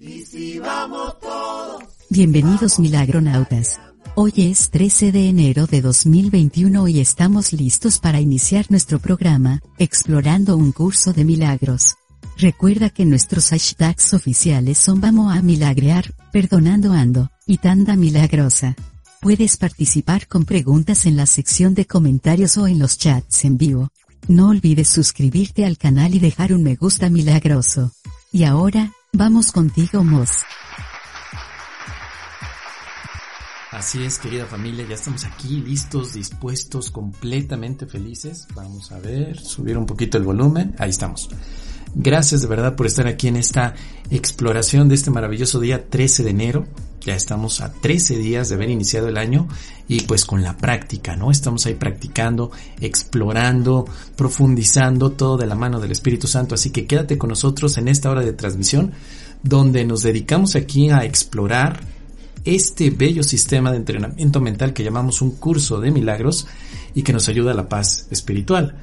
¿Y si vamos? Bienvenidos milagronautas. Hoy es 13 de enero de 2021 y estamos listos para iniciar nuestro programa, Explorando un curso de milagros. Recuerda que nuestros hashtags oficiales son Vamos a milagrear, Perdonando Ando, y Tanda Milagrosa. Puedes participar con preguntas en la sección de comentarios o en los chats en vivo. No olvides suscribirte al canal y dejar un me gusta milagroso. Y ahora, vamos contigo Moz. Así es, querida familia, ya estamos aquí listos, dispuestos, completamente felices. Vamos a ver, subir un poquito el volumen. Ahí estamos. Gracias de verdad por estar aquí en esta exploración de este maravilloso día 13 de enero. Ya estamos a 13 días de haber iniciado el año y pues con la práctica, ¿no? Estamos ahí practicando, explorando, profundizando todo de la mano del Espíritu Santo. Así que quédate con nosotros en esta hora de transmisión donde nos dedicamos aquí a explorar este bello sistema de entrenamiento mental que llamamos un curso de milagros y que nos ayuda a la paz espiritual.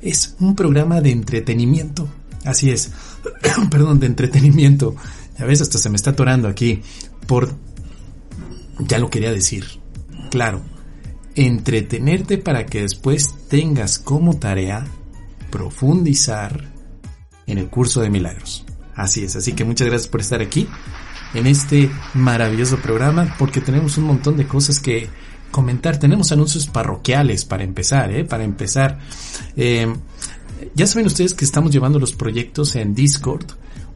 Es un programa de entretenimiento. Así es. Perdón, de entretenimiento. Ya ves, hasta se me está atorando aquí por... Ya lo quería decir. Claro. Entretenerte para que después tengas como tarea profundizar en el curso de milagros. Así es, así que muchas gracias por estar aquí en este maravilloso programa porque tenemos un montón de cosas que comentar. Tenemos anuncios parroquiales para empezar, ¿eh? Para empezar. Eh, ya saben ustedes que estamos llevando los proyectos en Discord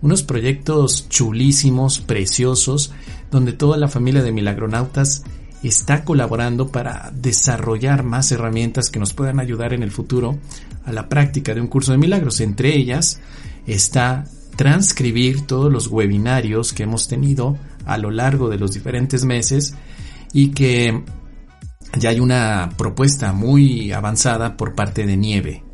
unos proyectos chulísimos, preciosos, donde toda la familia de milagronautas está colaborando para desarrollar más herramientas que nos puedan ayudar en el futuro a la práctica de un curso de milagros. Entre ellas está transcribir todos los webinarios que hemos tenido a lo largo de los diferentes meses y que ya hay una propuesta muy avanzada por parte de Nieve.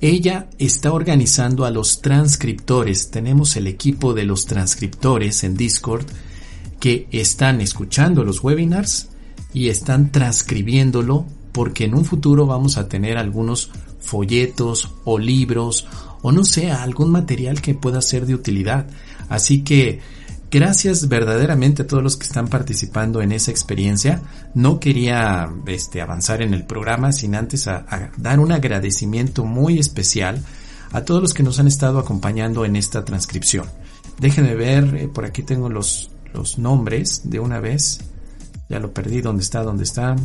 Ella está organizando a los transcriptores. Tenemos el equipo de los transcriptores en Discord que están escuchando los webinars y están transcribiéndolo porque en un futuro vamos a tener algunos folletos o libros o no sé, algún material que pueda ser de utilidad. Así que Gracias verdaderamente a todos los que están participando en esa experiencia. No quería este, avanzar en el programa sin antes dar un agradecimiento muy especial a todos los que nos han estado acompañando en esta transcripción. Déjenme ver, eh, por aquí tengo los, los nombres de una vez. Ya lo perdí, ¿dónde está? ¿Dónde está?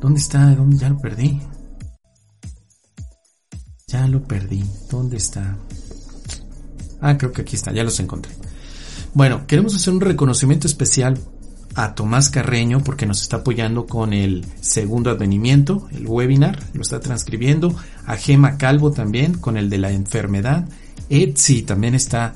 ¿Dónde está? ¿Dónde ya lo perdí? Ya lo perdí. ¿Dónde está? Ah, creo que aquí está, ya los encontré. Bueno, queremos hacer un reconocimiento especial a Tomás Carreño porque nos está apoyando con el segundo advenimiento, el webinar, lo está transcribiendo. A Gema Calvo también con el de la enfermedad. Etsy también está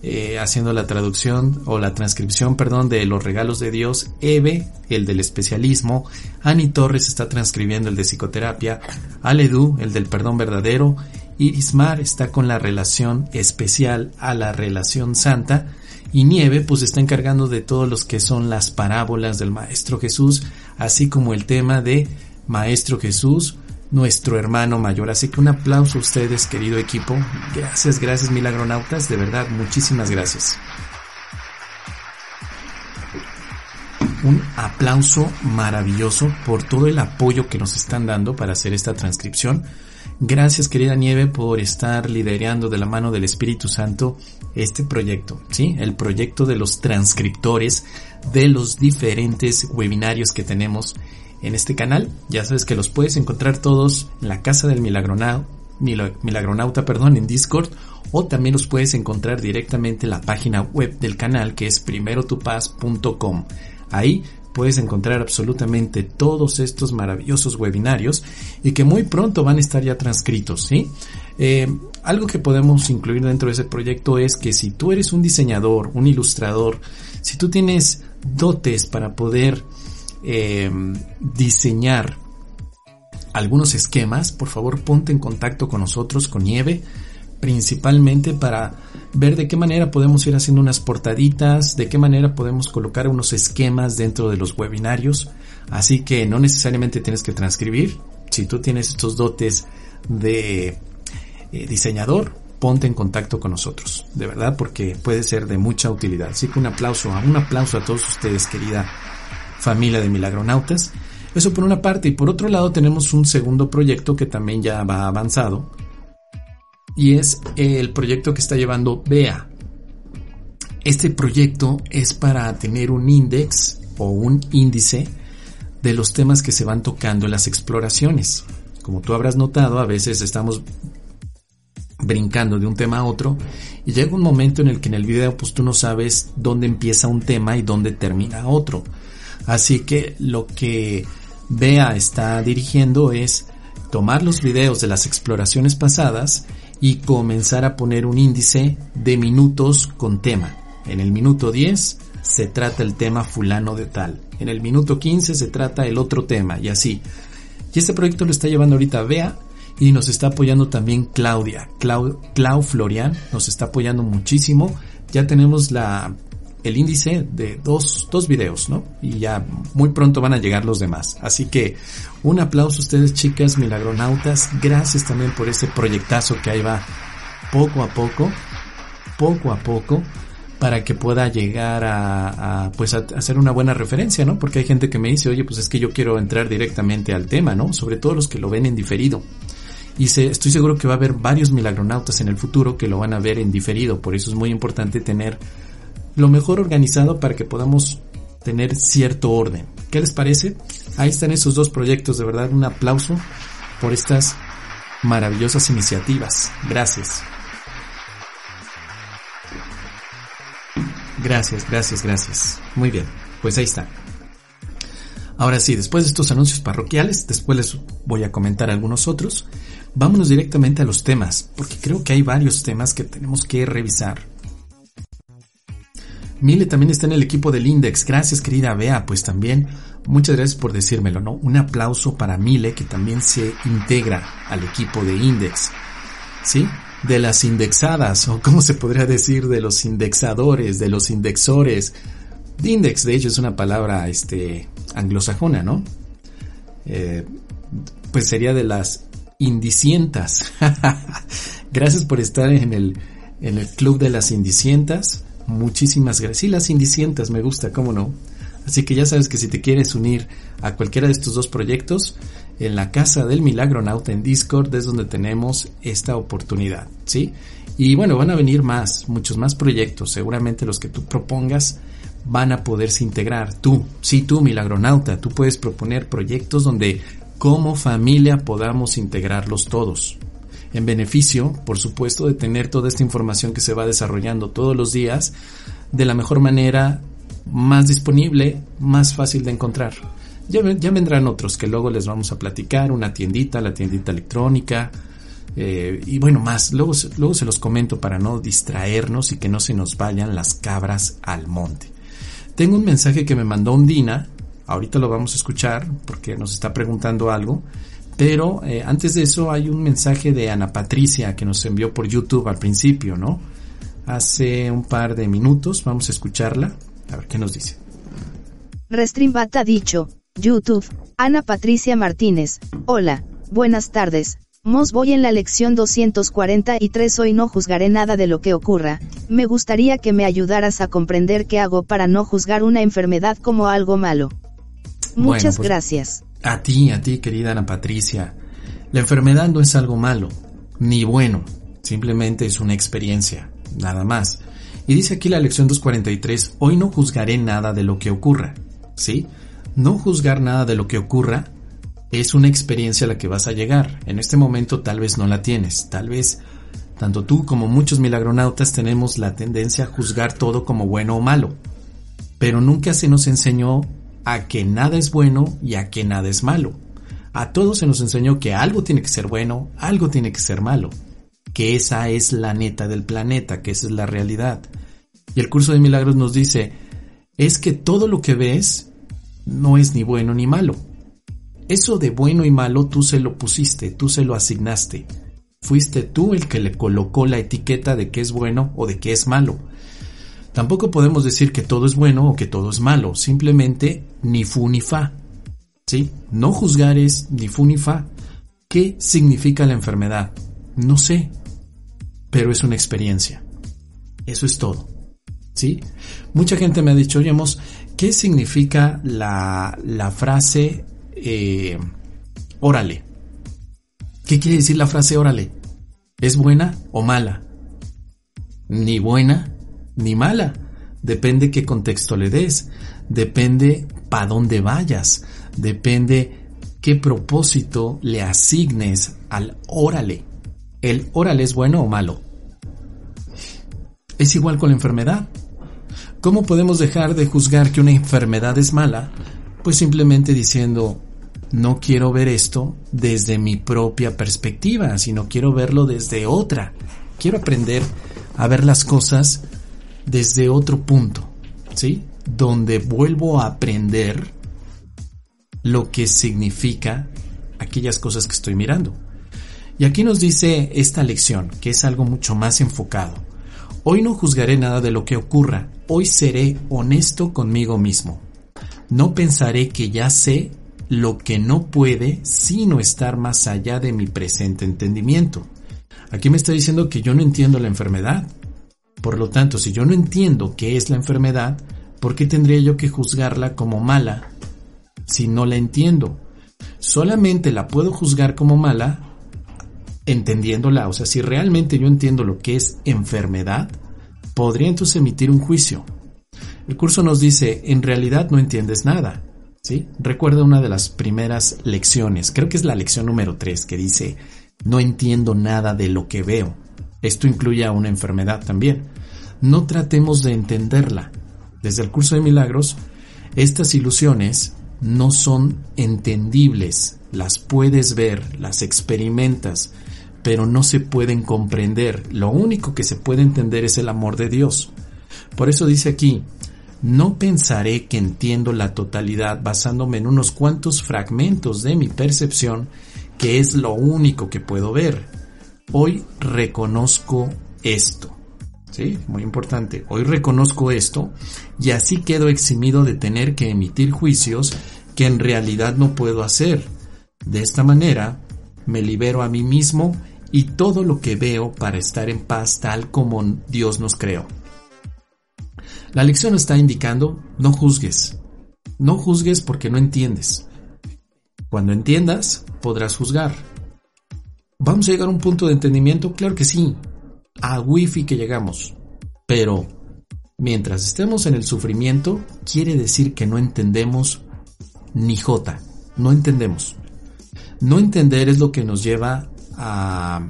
eh, haciendo la traducción o la transcripción, perdón, de los regalos de Dios. Eve, el del especialismo. Ani Torres está transcribiendo el de psicoterapia. Aledu, el del perdón verdadero. Irismar está con la relación especial a la relación santa y Nieve pues está encargando de todos los que son las parábolas del Maestro Jesús, así como el tema de Maestro Jesús, nuestro hermano mayor. Así que un aplauso a ustedes, querido equipo. Gracias, gracias milagronautas, de verdad, muchísimas gracias. Un aplauso maravilloso por todo el apoyo que nos están dando para hacer esta transcripción. Gracias querida Nieve por estar liderando de la mano del Espíritu Santo este proyecto, ¿sí? El proyecto de los transcriptores de los diferentes webinarios que tenemos en este canal. Ya sabes que los puedes encontrar todos en la casa del milagronauta, milagronauta, perdón, en Discord o también los puedes encontrar directamente en la página web del canal que es primerotupaz.com. Ahí puedes encontrar absolutamente todos estos maravillosos webinarios y que muy pronto van a estar ya transcritos, ¿sí? Eh, algo que podemos incluir dentro de ese proyecto es que si tú eres un diseñador, un ilustrador, si tú tienes dotes para poder eh, diseñar algunos esquemas, por favor ponte en contacto con nosotros, con Nieve, principalmente para ver de qué manera podemos ir haciendo unas portaditas, de qué manera podemos colocar unos esquemas dentro de los webinarios. Así que no necesariamente tienes que transcribir. Si tú tienes estos dotes de eh, diseñador, ponte en contacto con nosotros, de verdad, porque puede ser de mucha utilidad. Así que un aplauso, un aplauso a todos ustedes, querida familia de Milagronautas. Eso por una parte, y por otro lado tenemos un segundo proyecto que también ya va avanzado, y es el proyecto que está llevando BEA. Este proyecto es para tener un index o un índice de los temas que se van tocando en las exploraciones. Como tú habrás notado, a veces estamos brincando de un tema a otro y llega un momento en el que en el video pues tú no sabes dónde empieza un tema y dónde termina otro. Así que lo que Bea está dirigiendo es tomar los videos de las exploraciones pasadas y comenzar a poner un índice de minutos con tema. En el minuto 10 se trata el tema fulano de tal. En el minuto 15 se trata el otro tema y así. Y este proyecto lo está llevando ahorita Bea y nos está apoyando también Claudia. Clau, Clau Florian nos está apoyando muchísimo. Ya tenemos la, el índice de dos, dos videos, ¿no? Y ya muy pronto van a llegar los demás. Así que un aplauso a ustedes chicas milagronautas. Gracias también por este proyectazo que ahí va poco a poco, poco a poco para que pueda llegar a, pues hacer una buena referencia, ¿no? Porque hay gente que me dice, oye, pues es que yo quiero entrar directamente al tema, ¿no? Sobre todo los que lo ven en diferido. Y estoy seguro que va a haber varios milagronautas en el futuro que lo van a ver en diferido. Por eso es muy importante tener lo mejor organizado para que podamos tener cierto orden. ¿Qué les parece? Ahí están esos dos proyectos. De verdad, un aplauso por estas maravillosas iniciativas. Gracias. Gracias, gracias, gracias. Muy bien, pues ahí está. Ahora sí, después de estos anuncios parroquiales, después les voy a comentar algunos otros. Vámonos directamente a los temas, porque creo que hay varios temas que tenemos que revisar. Mile también está en el equipo del Index. Gracias, querida Bea. Pues también, muchas gracias por decírmelo, ¿no? Un aplauso para Mile, que también se integra al equipo de Index. ¿Sí? de las indexadas, o como se podría decir, de los indexadores, de los indexores. Index, de hecho, es una palabra este, anglosajona, ¿no? Eh, pues sería de las indicientas. gracias por estar en el, en el club de las indicientas. Muchísimas gracias. Sí, las indicientas me gusta, ¿cómo no? Así que ya sabes que si te quieres unir a cualquiera de estos dos proyectos, en la Casa del Milagro Nauta en Discord es donde tenemos esta oportunidad, ¿sí? Y bueno, van a venir más, muchos más proyectos, seguramente los que tú propongas van a poderse integrar. Tú, sí, tú, Milagronauta, tú puedes proponer proyectos donde como familia podamos integrarlos todos. En beneficio, por supuesto, de tener toda esta información que se va desarrollando todos los días de la mejor manera, más disponible, más fácil de encontrar. Ya, vendrán otros que luego les vamos a platicar, una tiendita, la tiendita electrónica, eh, y bueno, más, luego, luego se los comento para no distraernos y que no se nos vayan las cabras al monte. Tengo un mensaje que me mandó Undina, ahorita lo vamos a escuchar porque nos está preguntando algo, pero eh, antes de eso hay un mensaje de Ana Patricia que nos envió por YouTube al principio, ¿no? Hace un par de minutos, vamos a escucharla, a ver qué nos dice. Restreambat ha dicho, YouTube, Ana Patricia Martínez, hola, buenas tardes, Mos voy en la lección 243 hoy no juzgaré nada de lo que ocurra, me gustaría que me ayudaras a comprender qué hago para no juzgar una enfermedad como algo malo. Muchas pues, gracias. A ti, a ti querida Ana Patricia, la enfermedad no es algo malo, ni bueno, simplemente es una experiencia, nada más. Y dice aquí la lección 243, hoy no juzgaré nada de lo que ocurra, ¿sí? No juzgar nada de lo que ocurra es una experiencia a la que vas a llegar. En este momento tal vez no la tienes, tal vez tanto tú como muchos milagronautas tenemos la tendencia a juzgar todo como bueno o malo. Pero nunca se nos enseñó a que nada es bueno y a que nada es malo. A todos se nos enseñó que algo tiene que ser bueno, algo tiene que ser malo. Que esa es la neta del planeta, que esa es la realidad. Y el curso de milagros nos dice, es que todo lo que ves no es ni bueno ni malo. Eso de bueno y malo tú se lo pusiste, tú se lo asignaste. Fuiste tú el que le colocó la etiqueta de que es bueno o de que es malo. Tampoco podemos decir que todo es bueno o que todo es malo, simplemente ni fu ni fa. ¿Sí? No juzgar es ni fu ni fa. ¿Qué significa la enfermedad? No sé. pero es una experiencia. Eso es todo. ¿Sí? Mucha gente me ha dicho, oye, ¿qué significa la, la frase eh, órale? ¿Qué quiere decir la frase órale? ¿Es buena o mala? Ni buena ni mala. Depende qué contexto le des. Depende para dónde vayas. Depende qué propósito le asignes al órale. ¿El órale es bueno o malo? Es igual con la enfermedad. ¿Cómo podemos dejar de juzgar que una enfermedad es mala? Pues simplemente diciendo, no quiero ver esto desde mi propia perspectiva, sino quiero verlo desde otra. Quiero aprender a ver las cosas desde otro punto, ¿sí? Donde vuelvo a aprender lo que significa aquellas cosas que estoy mirando. Y aquí nos dice esta lección, que es algo mucho más enfocado. Hoy no juzgaré nada de lo que ocurra, hoy seré honesto conmigo mismo. No pensaré que ya sé lo que no puede sino estar más allá de mi presente entendimiento. Aquí me está diciendo que yo no entiendo la enfermedad. Por lo tanto, si yo no entiendo qué es la enfermedad, ¿por qué tendría yo que juzgarla como mala si no la entiendo? Solamente la puedo juzgar como mala entendiéndola. O sea, si realmente yo entiendo lo que es enfermedad, podría entonces emitir un juicio. El curso nos dice, en realidad no entiendes nada. ¿Sí? Recuerda una de las primeras lecciones, creo que es la lección número 3, que dice, no entiendo nada de lo que veo. Esto incluye a una enfermedad también. No tratemos de entenderla. Desde el curso de milagros, estas ilusiones no son entendibles. Las puedes ver, las experimentas, pero no se pueden comprender. Lo único que se puede entender es el amor de Dios. Por eso dice aquí, no pensaré que entiendo la totalidad basándome en unos cuantos fragmentos de mi percepción, que es lo único que puedo ver. Hoy reconozco esto. ¿Sí? Muy importante. Hoy reconozco esto y así quedo eximido de tener que emitir juicios que en realidad no puedo hacer. De esta manera, me libero a mí mismo y todo lo que veo para estar en paz tal como Dios nos creó. La lección está indicando, no juzgues. No juzgues porque no entiendes. Cuando entiendas, podrás juzgar. ¿Vamos a llegar a un punto de entendimiento? Claro que sí. A wifi que llegamos. Pero mientras estemos en el sufrimiento, quiere decir que no entendemos ni jota. No entendemos. No entender es lo que nos lleva a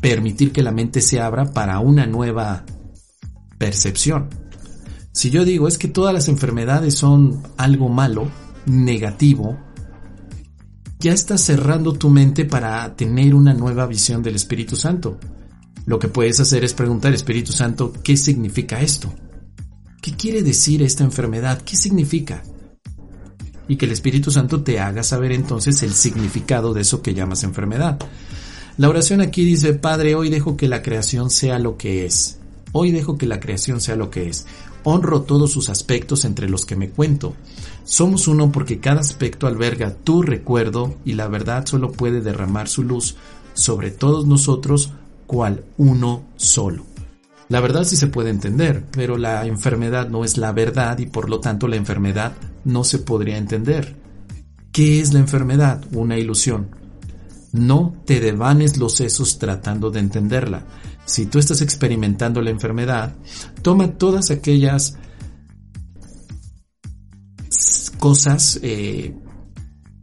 permitir que la mente se abra para una nueva percepción. Si yo digo es que todas las enfermedades son algo malo, negativo, ya estás cerrando tu mente para tener una nueva visión del Espíritu Santo. Lo que puedes hacer es preguntar, Espíritu Santo, ¿qué significa esto? ¿Qué quiere decir esta enfermedad? ¿Qué significa? Y que el Espíritu Santo te haga saber entonces el significado de eso que llamas enfermedad. La oración aquí dice, Padre, hoy dejo que la creación sea lo que es. Hoy dejo que la creación sea lo que es. Honro todos sus aspectos entre los que me cuento. Somos uno porque cada aspecto alberga tu recuerdo y la verdad solo puede derramar su luz sobre todos nosotros cual uno solo. La verdad sí se puede entender, pero la enfermedad no es la verdad y por lo tanto la enfermedad no se podría entender. ¿Qué es la enfermedad? Una ilusión. No te devanes los sesos tratando de entenderla. Si tú estás experimentando la enfermedad, toma todas aquellas cosas, eh,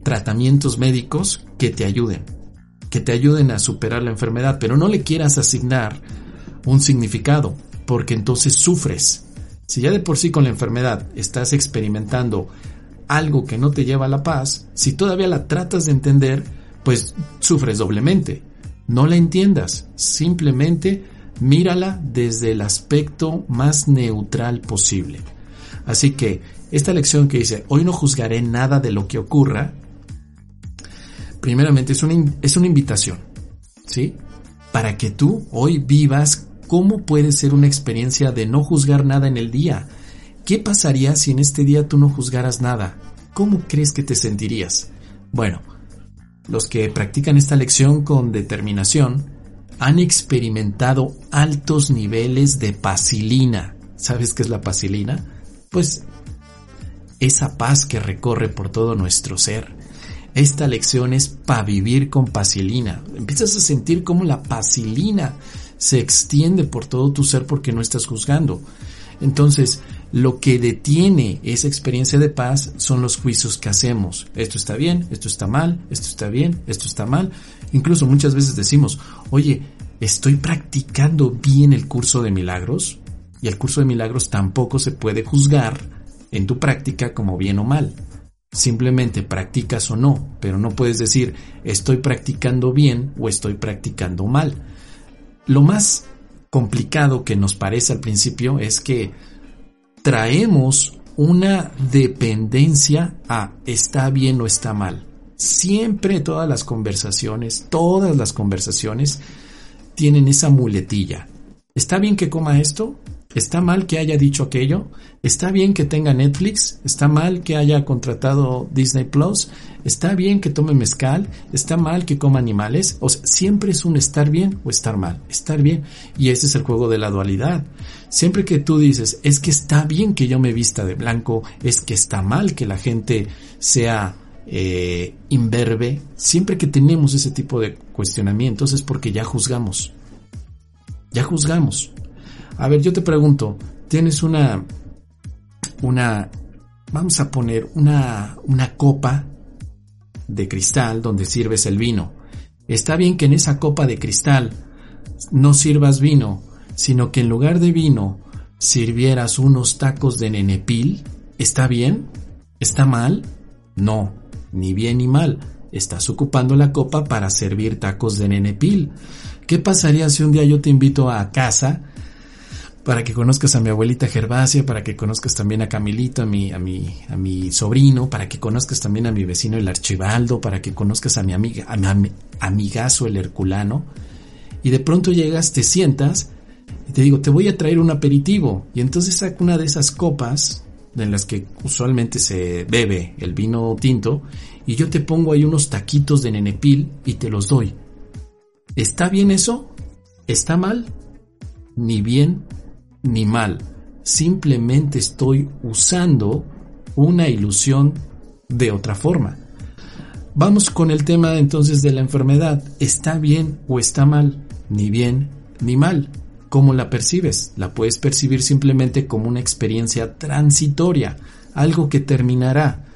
tratamientos médicos que te ayuden, que te ayuden a superar la enfermedad, pero no le quieras asignar un significado, porque entonces sufres. Si ya de por sí con la enfermedad estás experimentando algo que no te lleva a la paz, si todavía la tratas de entender, pues sufres doblemente. No la entiendas, simplemente mírala desde el aspecto más neutral posible. Así que esta lección que dice, hoy no juzgaré nada de lo que ocurra, primeramente es una, es una invitación, ¿sí? Para que tú hoy vivas cómo puede ser una experiencia de no juzgar nada en el día. ¿Qué pasaría si en este día tú no juzgaras nada? ¿Cómo crees que te sentirías? Bueno, los que practican esta lección con determinación han experimentado altos niveles de pacilina. ¿Sabes qué es la pacilina? Pues esa paz que recorre por todo nuestro ser. Esta lección es para vivir con pacilina. Empiezas a sentir cómo la pacilina se extiende por todo tu ser porque no estás juzgando. Entonces, lo que detiene esa experiencia de paz son los juicios que hacemos. Esto está bien, esto está mal, esto está bien, esto está mal. Incluso muchas veces decimos, oye, ¿estoy practicando bien el curso de milagros? Y el curso de milagros tampoco se puede juzgar en tu práctica como bien o mal. Simplemente practicas o no, pero no puedes decir estoy practicando bien o estoy practicando mal. Lo más complicado que nos parece al principio es que traemos una dependencia a está bien o está mal. Siempre todas las conversaciones, todas las conversaciones tienen esa muletilla. ¿Está bien que coma esto? ¿Está mal que haya dicho aquello? ¿Está bien que tenga Netflix? ¿Está mal que haya contratado Disney Plus? ¿Está bien que tome mezcal? ¿Está mal que coma animales? O siempre es un estar bien o estar mal. Estar bien. Y ese es el juego de la dualidad. Siempre que tú dices, es que está bien que yo me vista de blanco, es que está mal que la gente sea eh, imberbe, siempre que tenemos ese tipo de cuestionamientos es porque ya juzgamos. Ya juzgamos. A ver, yo te pregunto, tienes una, una, vamos a poner una, una copa de cristal donde sirves el vino. Está bien que en esa copa de cristal no sirvas vino, sino que en lugar de vino sirvieras unos tacos de nenepil. ¿Está bien? ¿Está mal? No, ni bien ni mal. Estás ocupando la copa para servir tacos de nenepil. ¿Qué pasaría si un día yo te invito a casa para que conozcas a mi abuelita Gervasia, para que conozcas también a Camilito, a mi, a mi, a mi sobrino, para que conozcas también a mi vecino el Archibaldo, para que conozcas a mi amiga, a mi amigazo el Herculano, y de pronto llegas, te sientas, y te digo, te voy a traer un aperitivo, y entonces saco una de esas copas en las que usualmente se bebe el vino tinto, y yo te pongo ahí unos taquitos de nenepil y te los doy. ¿Está bien eso? ¿Está mal? Ni bien ni mal, simplemente estoy usando una ilusión de otra forma. Vamos con el tema entonces de la enfermedad. ¿Está bien o está mal? Ni bien ni mal. ¿Cómo la percibes? La puedes percibir simplemente como una experiencia transitoria, algo que terminará.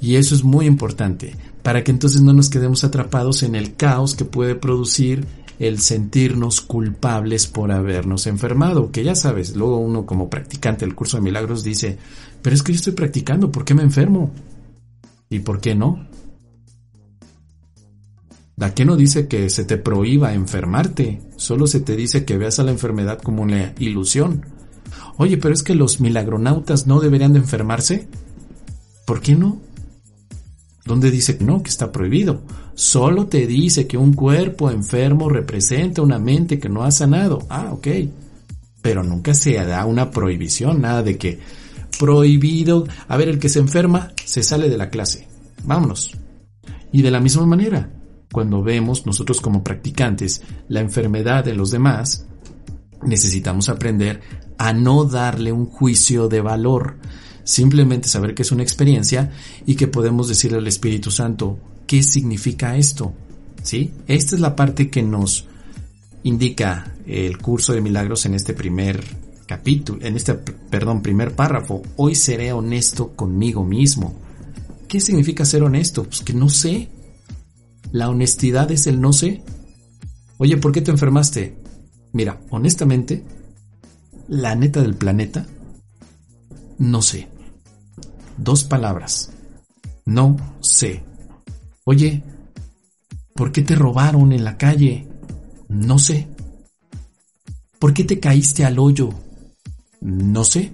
Y eso es muy importante, para que entonces no nos quedemos atrapados en el caos que puede producir el sentirnos culpables por habernos enfermado, que ya sabes, luego uno como practicante del curso de milagros dice, pero es que yo estoy practicando, ¿por qué me enfermo? ¿Y por qué no? ¿A qué no dice que se te prohíba enfermarte? Solo se te dice que veas a la enfermedad como una ilusión. Oye, pero es que los milagronautas no deberían de enfermarse. ¿Por qué no? ¿Dónde dice que no, que está prohibido? Solo te dice que un cuerpo enfermo representa una mente que no ha sanado. Ah, ok. Pero nunca se da una prohibición, nada de que prohibido. A ver, el que se enferma se sale de la clase. Vámonos. Y de la misma manera, cuando vemos nosotros como practicantes la enfermedad de los demás, necesitamos aprender a no darle un juicio de valor simplemente saber que es una experiencia y que podemos decirle al Espíritu Santo, ¿qué significa esto? ¿Sí? Esta es la parte que nos indica el curso de milagros en este primer capítulo, en este, perdón, primer párrafo. Hoy seré honesto conmigo mismo. ¿Qué significa ser honesto? Pues que no sé. La honestidad es el no sé. Oye, ¿por qué te enfermaste? Mira, honestamente, la neta del planeta, no sé. Dos palabras. No sé. Oye, ¿por qué te robaron en la calle? No sé. ¿Por qué te caíste al hoyo? No sé.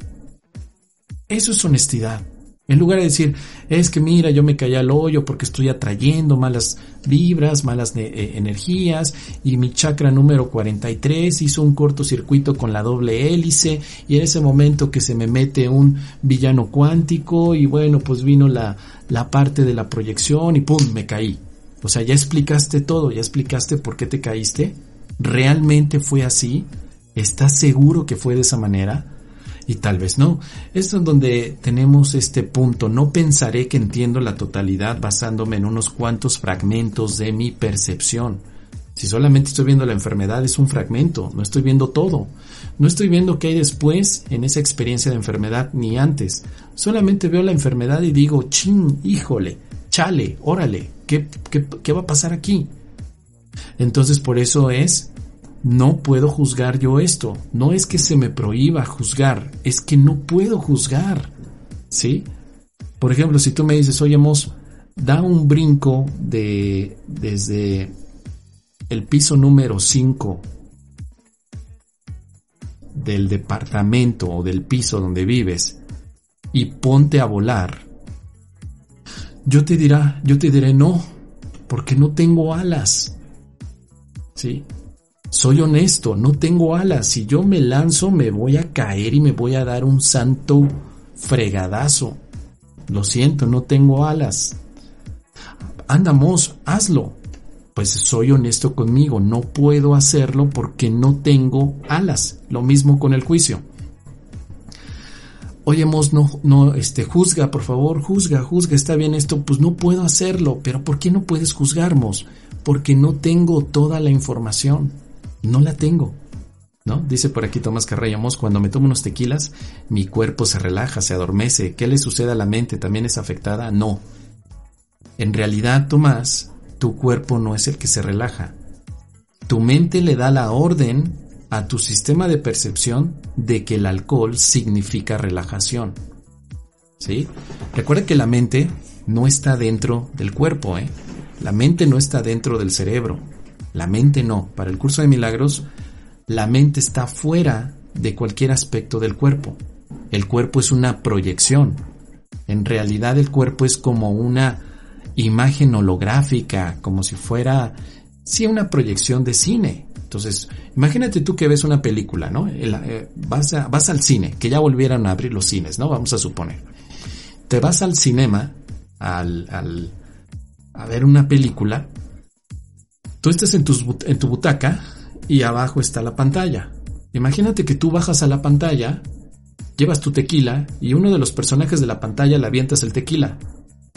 Eso es honestidad. En lugar de decir, es que mira, yo me caí al hoyo porque estoy atrayendo malas vibras, malas eh, energías, y mi chakra número 43 hizo un cortocircuito con la doble hélice, y en ese momento que se me mete un villano cuántico, y bueno, pues vino la, la parte de la proyección, y pum, me caí. O sea, ya explicaste todo, ya explicaste por qué te caíste. ¿Realmente fue así? ¿Estás seguro que fue de esa manera? Y tal vez no. Esto es donde tenemos este punto. No pensaré que entiendo la totalidad basándome en unos cuantos fragmentos de mi percepción. Si solamente estoy viendo la enfermedad es un fragmento, no estoy viendo todo. No estoy viendo qué hay después en esa experiencia de enfermedad ni antes. Solamente veo la enfermedad y digo, chin, híjole, chale, órale, ¿qué, qué, qué va a pasar aquí? Entonces por eso es, no puedo juzgar yo esto. No es que se me prohíba juzgar, es que no puedo juzgar. ¿Sí? Por ejemplo, si tú me dices, oye, Mos, da un brinco de, desde el piso número 5 del departamento o del piso donde vives y ponte a volar, yo te dirá, yo te diré no, porque no tengo alas. ¿Sí? Soy honesto, no tengo alas. Si yo me lanzo, me voy a caer y me voy a dar un santo fregadazo. Lo siento, no tengo alas. Andamos, hazlo. Pues soy honesto conmigo, no puedo hacerlo porque no tengo alas. Lo mismo con el juicio. Oye, Mos, no, no, este, juzga, por favor, juzga, juzga, está bien esto, pues no puedo hacerlo, pero ¿por qué no puedes juzgarnos? Porque no tengo toda la información, no la tengo. ¿No? Dice por aquí Tomás Carraya Mos, cuando me tomo unos tequilas, mi cuerpo se relaja, se adormece. ¿Qué le sucede a la mente? ¿También es afectada? No. En realidad, Tomás, tu cuerpo no es el que se relaja. Tu mente le da la orden a tu sistema de percepción de que el alcohol significa relajación. ¿Sí? Recuerda que la mente no está dentro del cuerpo, ¿eh? La mente no está dentro del cerebro. La mente no. Para el curso de milagros, la mente está fuera de cualquier aspecto del cuerpo. El cuerpo es una proyección. En realidad el cuerpo es como una imagen holográfica, como si fuera, sí, una proyección de cine. Entonces, imagínate tú que ves una película, ¿no? Eh, vas, al cine, que ya volvieran a abrir los cines, ¿no? Vamos a suponer. Te vas al cinema al, al, a ver una película. Tú estás en tu, butaca y abajo está la pantalla. Imagínate que tú bajas a la pantalla, llevas tu tequila y uno de los personajes de la pantalla le avientas el tequila.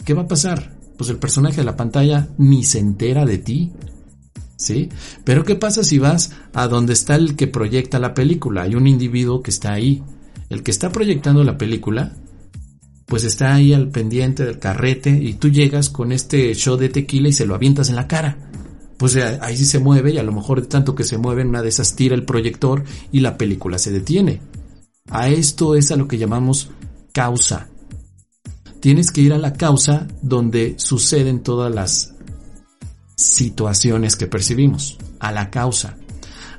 ¿Qué va a pasar? Pues el personaje de la pantalla ni se entera de ti, ¿sí? Pero ¿qué pasa si vas a donde está el que proyecta la película? Hay un individuo que está ahí. El que está proyectando la película, pues está ahí al pendiente del carrete y tú llegas con este show de tequila y se lo avientas en la cara. Pues eh, ahí sí se mueve y a lo mejor de tanto que se mueve una de esas tira el proyector y la película se detiene. A esto es a lo que llamamos causa. Tienes que ir a la causa donde suceden todas las situaciones que percibimos, a la causa.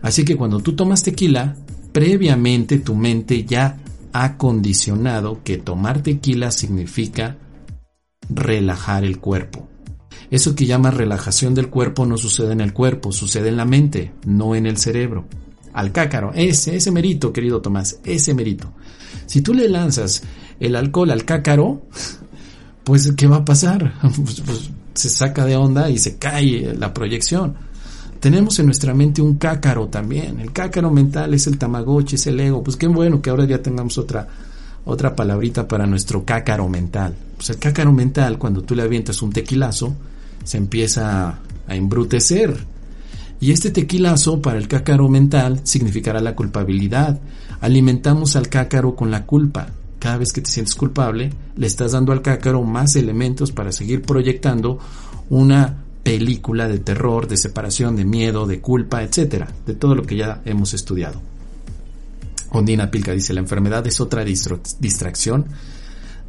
Así que cuando tú tomas tequila, previamente tu mente ya ha condicionado que tomar tequila significa relajar el cuerpo. Eso que llama relajación del cuerpo no sucede en el cuerpo, sucede en la mente, no en el cerebro. Al cácaro, ese, ese merito, querido Tomás, ese merito. Si tú le lanzas el alcohol al cácaro, pues ¿qué va a pasar? Pues, pues, se saca de onda y se cae la proyección. Tenemos en nuestra mente un cácaro también. El cácaro mental es el tamagotchi, es el ego. Pues qué bueno que ahora ya tengamos otra, otra palabrita para nuestro cácaro mental. Pues el cácaro mental, cuando tú le avientas un tequilazo, se empieza a embrutecer. Y este tequilazo para el cácaro mental significará la culpabilidad. Alimentamos al cácaro con la culpa cada vez que te sientes culpable, le estás dando al cácaro más elementos para seguir proyectando una película de terror, de separación, de miedo, de culpa, etcétera, de todo lo que ya hemos estudiado. Ondina Pilca dice, la enfermedad es otra distracción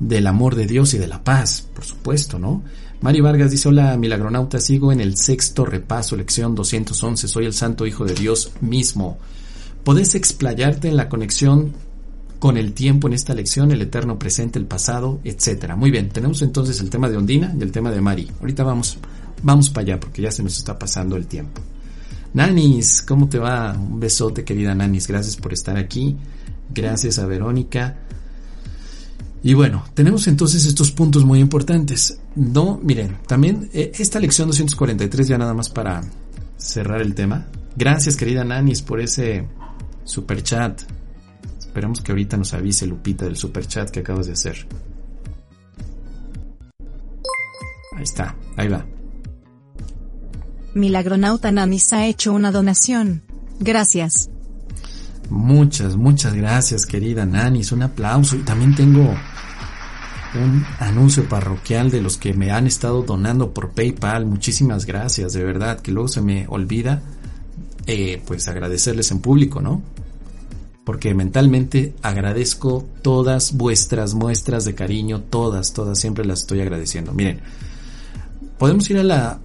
del amor de Dios y de la paz, por supuesto, ¿no? Mari Vargas dice, hola milagronauta, sigo en el sexto repaso, lección 211, soy el santo hijo de Dios mismo. ¿Podés explayarte en la conexión con el tiempo en esta lección, el eterno presente, el pasado, etcétera. Muy bien, tenemos entonces el tema de Ondina y el tema de Mari. Ahorita vamos, vamos para allá porque ya se nos está pasando el tiempo. Nanis, ¿cómo te va? Un besote, querida Nanis. Gracias por estar aquí. Gracias a Verónica. Y bueno, tenemos entonces estos puntos muy importantes. No, miren, también eh, esta lección 243 ya nada más para cerrar el tema. Gracias, querida Nanis, por ese super chat. Esperemos que ahorita nos avise Lupita del super chat que acabas de hacer. Ahí está, ahí va. Milagronauta Nanis ha hecho una donación. Gracias. Muchas, muchas gracias, querida Nanis. Un aplauso. Y también tengo un anuncio parroquial de los que me han estado donando por PayPal. Muchísimas gracias, de verdad, que luego se me olvida, eh, pues agradecerles en público, ¿no? Porque mentalmente agradezco todas vuestras muestras de cariño, todas, todas, siempre las estoy agradeciendo. Miren, podemos ir a la,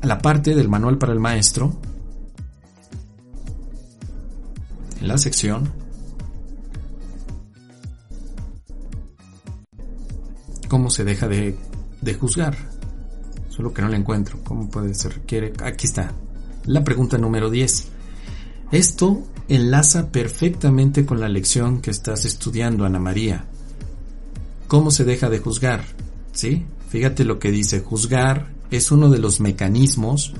a la parte del manual para el maestro, en la sección cómo se deja de, juzgar. Solo que no la encuentro. ¿Cómo puede ser? Quiere, aquí está. La pregunta número 10. Esto enlaza perfectamente con la lección que estás estudiando, Ana María. ¿Cómo se deja de juzgar? ¿Sí? Fíjate lo que dice. Juzgar es uno de los mecanismos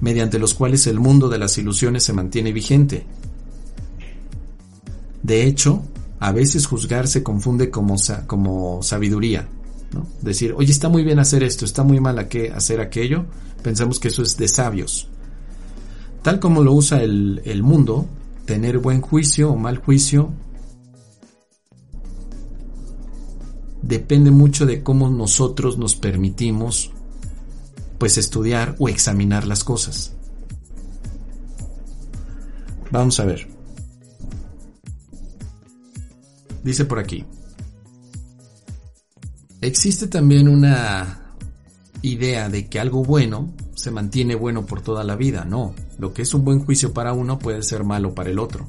mediante los cuales el mundo de las ilusiones se mantiene vigente. De hecho, a veces juzgar se confunde como, como sabiduría. ¿no? Decir, oye, está muy bien hacer esto, está muy mal hacer aquello, pensamos que eso es de sabios. Tal como lo usa el, el mundo, tener buen juicio o mal juicio depende mucho de cómo nosotros nos permitimos pues estudiar o examinar las cosas. Vamos a ver. Dice por aquí. Existe también una idea de que algo bueno se mantiene bueno por toda la vida. No, lo que es un buen juicio para uno puede ser malo para el otro.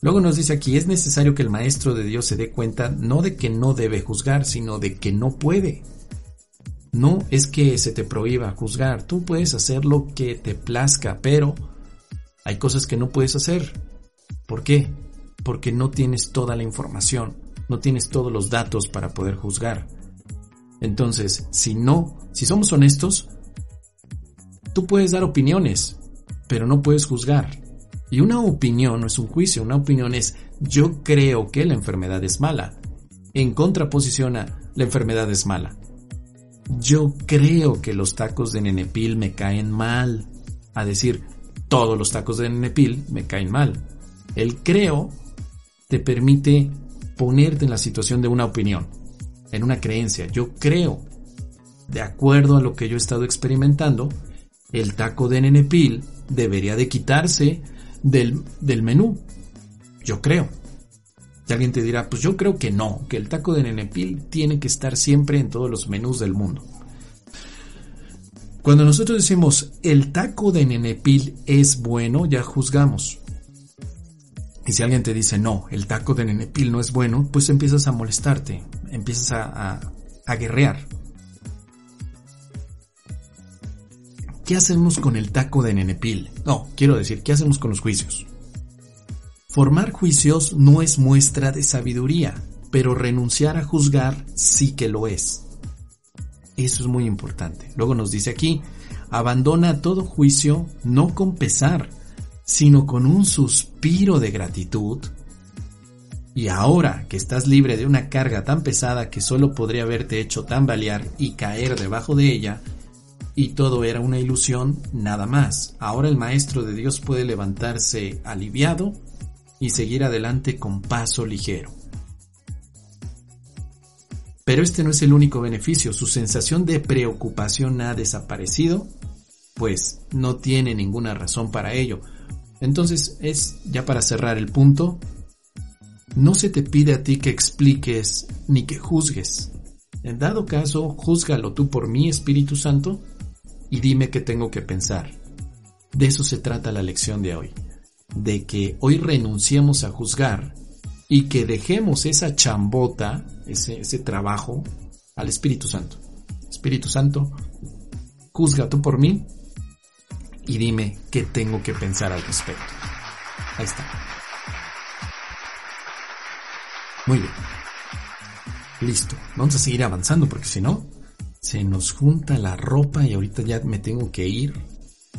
Luego nos dice aquí, es necesario que el Maestro de Dios se dé cuenta no de que no debe juzgar, sino de que no puede. No es que se te prohíba juzgar, tú puedes hacer lo que te plazca, pero hay cosas que no puedes hacer. ¿Por qué? Porque no tienes toda la información, no tienes todos los datos para poder juzgar. Entonces, si no, si somos honestos, tú puedes dar opiniones, pero no puedes juzgar. Y una opinión no es un juicio, una opinión es yo creo que la enfermedad es mala. En contraposición a la enfermedad es mala. Yo creo que los tacos de nenepil me caen mal. A decir, todos los tacos de nenepil me caen mal. El creo te permite ponerte en la situación de una opinión, en una creencia. Yo creo, de acuerdo a lo que yo he estado experimentando, el taco de nenepil debería de quitarse del, del menú. Yo creo. Y alguien te dirá, pues yo creo que no, que el taco de nenepil tiene que estar siempre en todos los menús del mundo. Cuando nosotros decimos el taco de nenepil es bueno, ya juzgamos. Y si alguien te dice, no, el taco de nenepil no es bueno, pues empiezas a molestarte, empiezas a, a, guerrear. ¿Qué hacemos con el taco de nenepil? No, quiero decir, ¿qué hacemos con los juicios? Formar juicios no es muestra de sabiduría, pero renunciar a juzgar sí que lo es. Eso es muy importante. Luego nos dice aquí, abandona todo juicio no con pesar, sino con un suspiro de gratitud. Y ahora que estás libre de una carga tan pesada que solo podría haberte hecho tambalear y caer debajo de ella, y todo era una ilusión, nada más. Ahora el Maestro de Dios puede levantarse aliviado y seguir adelante con paso ligero. Pero este no es el único beneficio, su sensación de preocupación ha desaparecido, pues no tiene ninguna razón para ello, entonces es, ya para cerrar el punto, no se te pide a ti que expliques ni que juzgues. En dado caso, júzgalo tú por mi Espíritu Santo y dime qué tengo que pensar. De eso se trata la lección de hoy. De que hoy renunciemos a juzgar y que dejemos esa chambota, ese trabajo, al Espíritu Santo. Espíritu Santo, juzga tú por mí y dime qué tengo que pensar al respecto. Ahí está. Muy bien. Listo. Vamos a seguir avanzando porque si no, se nos junta la ropa y ahorita ya me tengo que ir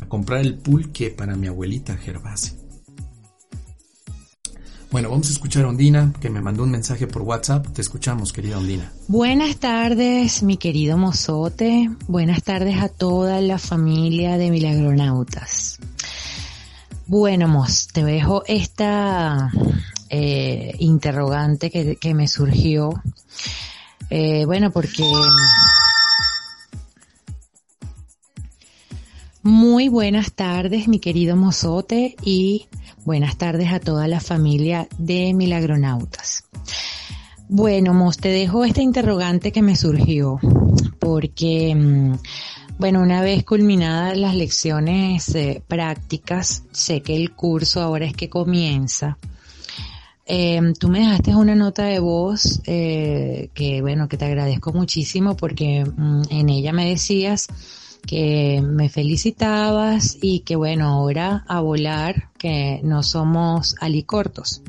a comprar el pulque para mi abuelita Gervase. Bueno, vamos a escuchar a Ondina, que me mandó un mensaje por WhatsApp. Te escuchamos, querida Ondina. Buenas tardes, mi querido mozote. Buenas tardes a toda la familia de Milagronautas. Bueno, Mos, te dejo esta eh, interrogante que, que, me surgió. Eh, bueno, porque... Muy buenas tardes, mi querido mozote, y Buenas tardes a toda la familia de Milagronautas. Bueno, Mos, te dejo esta interrogante que me surgió, porque, mm, bueno, una vez culminadas las lecciones eh, prácticas, sé que el curso ahora es que comienza. Eh, tú me dejaste una nota de voz eh, que, bueno, que te agradezco muchísimo porque mm, en ella me decías que me felicitabas y que bueno, ahora a volar, que no somos alicortos.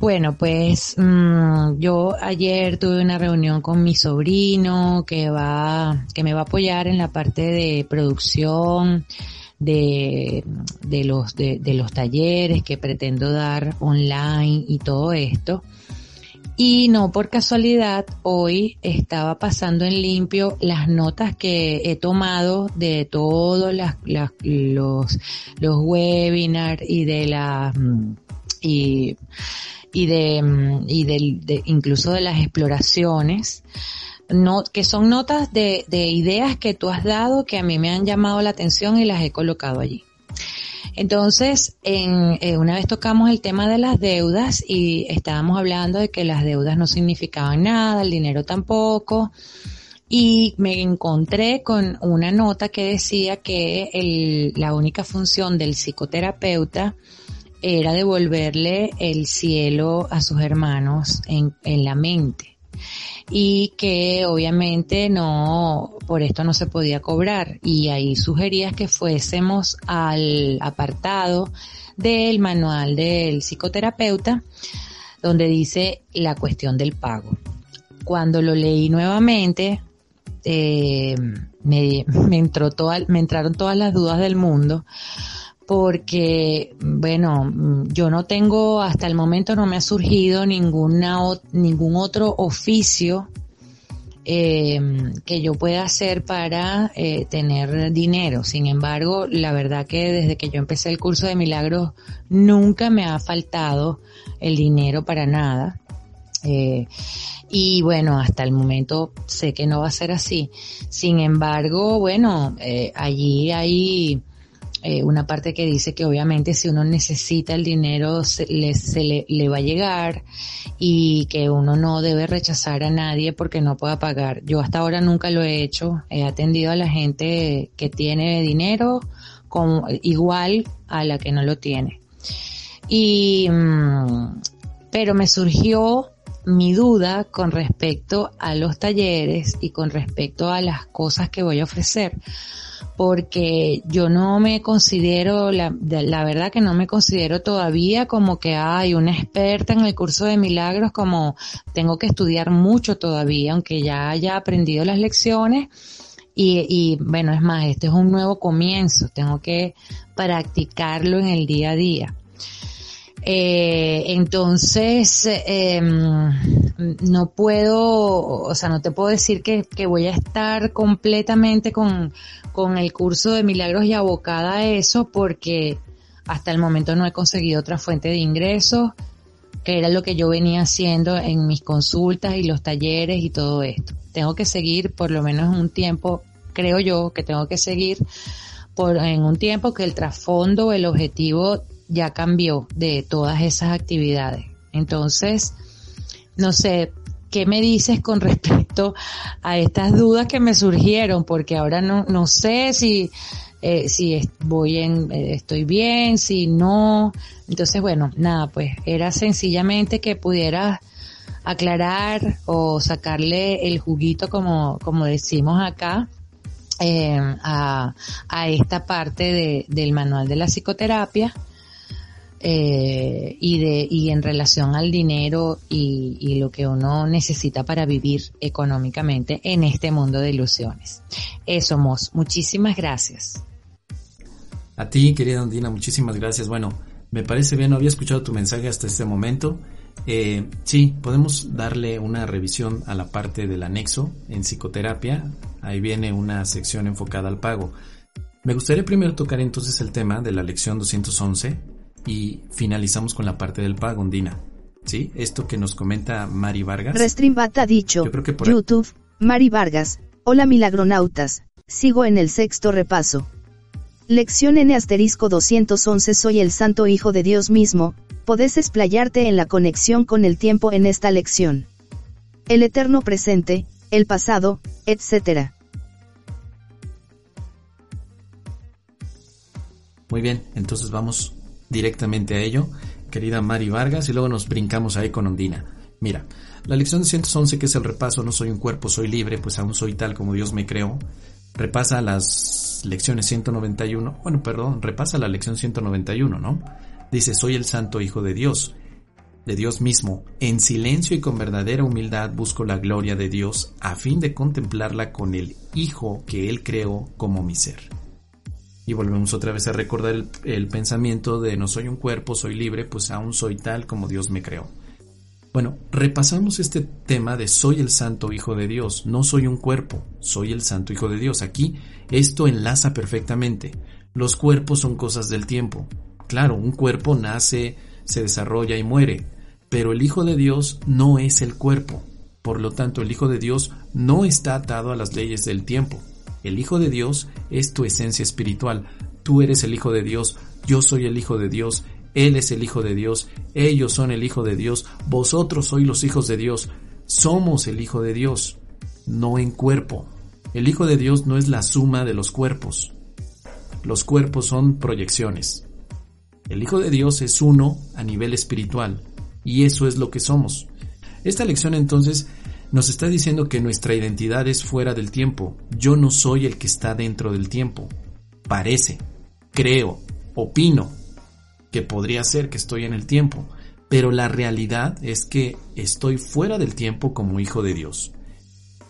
Bueno, pues mmm, yo ayer tuve una reunión con mi sobrino que va, que me va a apoyar en la parte de producción de, de los, de, de los talleres que pretendo dar online y todo esto. Y no por casualidad, hoy estaba pasando en limpio las notas que he tomado de todos las, los, los webinars y de las, mm, y, y de, mm, y de, incluso de las exploraciones. No, que son notas de, de ideas que tú has dado que a mí me han llamado la atención y las he colocado allí. Entonces, en, eh, una vez tocamos el tema de las deudas y estábamos hablando de que las deudas no significaban nada, el dinero tampoco. Y me encontré con una nota que decía que la única función del psicoterapeuta era devolverle el cielo a sus hermanos en, en la mente y que obviamente no, por esto no se podía cobrar y ahí sugerías que fuésemos al apartado del manual del psicoterapeuta donde dice la cuestión del pago. Cuando lo leí nuevamente, eh, me, me, entró toda, me entraron todas las dudas del mundo porque, bueno, yo no tengo, hasta el momento no me ha surgido ninguna, ningún otro oficio eh, que yo pueda hacer para eh, tener dinero. Sin embargo, la verdad que desde que yo empecé el curso de milagros nunca me ha faltado el dinero para nada. Eh, y bueno, hasta el momento sé que no va a ser así. Sin embargo, bueno, eh, allí hay eh, una parte que dice que obviamente si uno necesita el dinero se, le, se le, le, va a llegar y que uno no debe rechazar a nadie porque no pueda pagar. Yo hasta ahora nunca lo he hecho. He atendido a la gente que tiene dinero con, igual a la que no lo tiene. Y, mm, pero me surgió mi duda con respecto a los talleres y con respecto a las cosas que voy a ofrecer porque yo no me considero, la, verdad que no me considero todavía como que hay una experta en el curso de milagros, como tengo que estudiar mucho todavía, aunque ya haya aprendido las lecciones. Y, y bueno, es más, este es un nuevo comienzo, tengo que practicarlo en el día a día. Eh, entonces, eh, no puedo, o sea, no te puedo decir que, que voy a estar completamente con, con el curso de milagros y abocada a eso porque hasta el momento no he conseguido otra fuente de ingresos, que era lo que yo venía haciendo en mis consultas y los talleres y todo esto. Tengo que seguir por lo menos un tiempo, creo yo que tengo que seguir por en un tiempo que el trasfondo, el objetivo ya cambió de todas esas actividades. Entonces, no sé, ¿qué me dices con respecto a estas dudas que me surgieron? Porque ahora no, no sé si, eh, si voy en, eh, estoy bien, si no. Entonces, bueno, nada, pues era sencillamente que pudieras aclarar o sacarle el juguito como, como decimos acá, eh, a, a esta parte de, del manual de la psicoterapia eh, y de y en relación al dinero y, y, lo que uno necesita para vivir económicamente en este mundo de ilusiones. Eso, Mos, muchísimas gracias. A ti, querida Andina, muchísimas gracias. Bueno, me parece bien, no había escuchado tu mensaje hasta este momento. Eh, sí, podemos darle una revisión a la parte del anexo en psicoterapia. Ahí viene una sección enfocada al pago. Me gustaría primero tocar entonces el tema de la lección 211 y finalizamos con la parte del pago, Andina. ¿Sí? Esto que nos comenta Mari Vargas. Restreambat ha dicho, YouTube, Mari Vargas, hola milagronautas, sigo en el sexto repaso. Lección N asterisco 211 Soy el Santo Hijo de Dios mismo, podés explayarte en la conexión con el tiempo en esta lección. El eterno presente, el pasado, etc. Muy bien, entonces vamos directamente a ello, querida Mari Vargas, y luego nos brincamos ahí con Ondina. Mira, la lección 211, que es el repaso, no soy un cuerpo, soy libre, pues aún soy tal como Dios me creó, repasa las lecciones 191, bueno, perdón, repasa la lección 191, ¿no? Dice, soy el santo Hijo de Dios, de Dios mismo. En silencio y con verdadera humildad busco la gloria de Dios a fin de contemplarla con el Hijo que Él creó como mi ser. Y volvemos otra vez a recordar el, pensamiento de no soy un cuerpo, soy libre, pues aún soy tal como Dios me creó. Bueno, repasamos este tema de soy el santo hijo de Dios, no soy un cuerpo, soy el santo hijo de Dios. Aquí esto enlaza perfectamente. Los cuerpos son cosas del tiempo. Claro, un cuerpo nace, se desarrolla y muere, pero el hijo de Dios no es el cuerpo. Por lo tanto, el hijo de Dios no está atado a las leyes del tiempo. El hijo de Dios es tu esencia espiritual. Tú eres el hijo de Dios, yo soy el hijo de Dios, él es el Hijo de Dios, ellos son el Hijo de Dios, vosotros sois los hijos de Dios, somos el Hijo de Dios, no en cuerpo. El Hijo de Dios no es la suma de los cuerpos. Los cuerpos son proyecciones. El Hijo de Dios es uno a nivel espiritual, y eso es lo que somos. Esta lección entonces nos está diciendo que nuestra identidad es fuera del tiempo. Yo no soy el que está dentro del tiempo. Parece, creo, opino, que podría ser que estoy en el tiempo, pero la realidad es que estoy fuera del tiempo como hijo de Dios.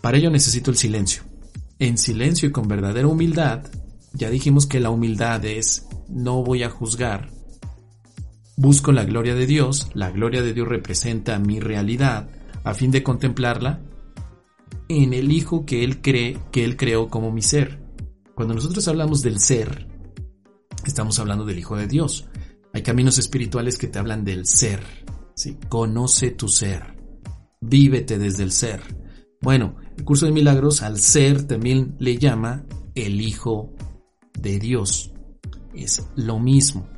Para ello necesito el silencio. En silencio y con verdadera humildad, ya dijimos que la humildad es no voy a juzgar. Busco la gloria de Dios, la gloria de Dios representa mi realidad, a fin de contemplarla en el Hijo que Él cree, que Él creó como mi ser. Cuando nosotros hablamos del ser, estamos hablando del Hijo de Dios. Hay caminos espirituales que te hablan del ser. ¿sí? Conoce tu ser. Vívete desde el ser. Bueno, el curso de milagros al ser también le llama el Hijo de Dios. Es lo mismo.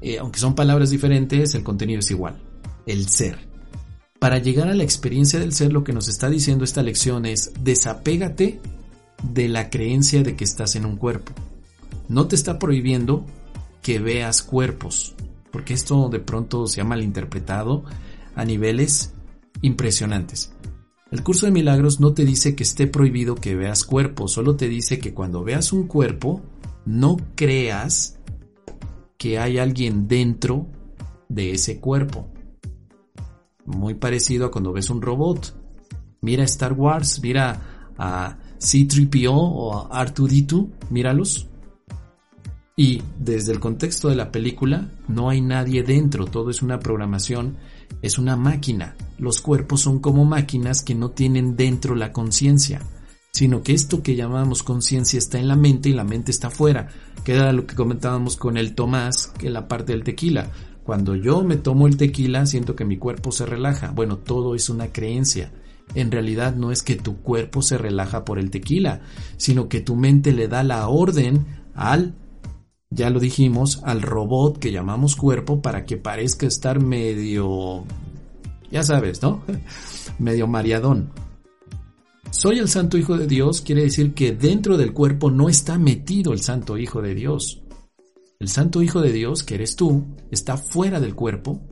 Eh, aunque son palabras diferentes, el contenido es igual. El ser. Para llegar a la experiencia del ser, lo que nos está diciendo esta lección es desapégate de la creencia de que estás en un cuerpo. No te está prohibiendo que veas cuerpos, porque esto de pronto se ha malinterpretado a niveles impresionantes. El curso de milagros no te dice que esté prohibido que veas cuerpos, solo te dice que cuando veas un cuerpo, no creas que hay alguien dentro de ese cuerpo. Muy parecido a cuando ves un robot. Mira Star Wars, mira a C3PO o a R2D2, míralos. Y desde el contexto de la película, no hay nadie dentro, todo es una programación, es una máquina. Los cuerpos son como máquinas que no tienen dentro la conciencia, sino que esto que llamamos conciencia está en la mente y la mente está fuera. Queda lo que comentábamos con el Tomás, que la parte del tequila. Cuando yo me tomo el tequila, siento que mi cuerpo se relaja. Bueno, todo es una creencia. En realidad no es que tu cuerpo se relaja por el tequila, sino que tu mente le da la orden al ya lo dijimos, al robot que llamamos cuerpo para que parezca estar medio, ya sabes, ¿no? medio mareadón. Soy el Santo Hijo de Dios quiere decir que dentro del cuerpo no está metido el Santo Hijo de Dios. El Santo Hijo de Dios, que eres tú, está fuera del cuerpo,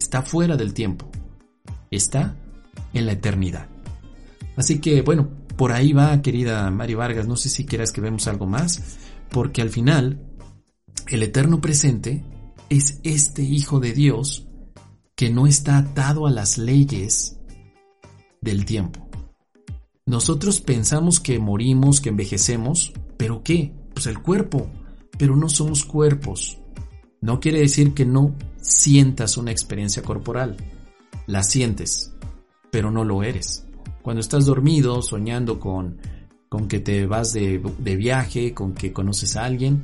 está fuera del tiempo, está en la eternidad. Así que bueno, por ahí va, querida Mari Vargas, no sé si quieras que vemos algo más porque al final el eterno presente es este Hijo de Dios que no está atado a las leyes del tiempo. Nosotros pensamos que morimos, que envejecemos, pero ¿qué? Pues el cuerpo, pero no somos cuerpos. No quiere decir que no sientas una experiencia corporal. La sientes, pero no lo eres. Cuando estás dormido, soñando con, con que te vas de, de viaje, con que conoces a alguien,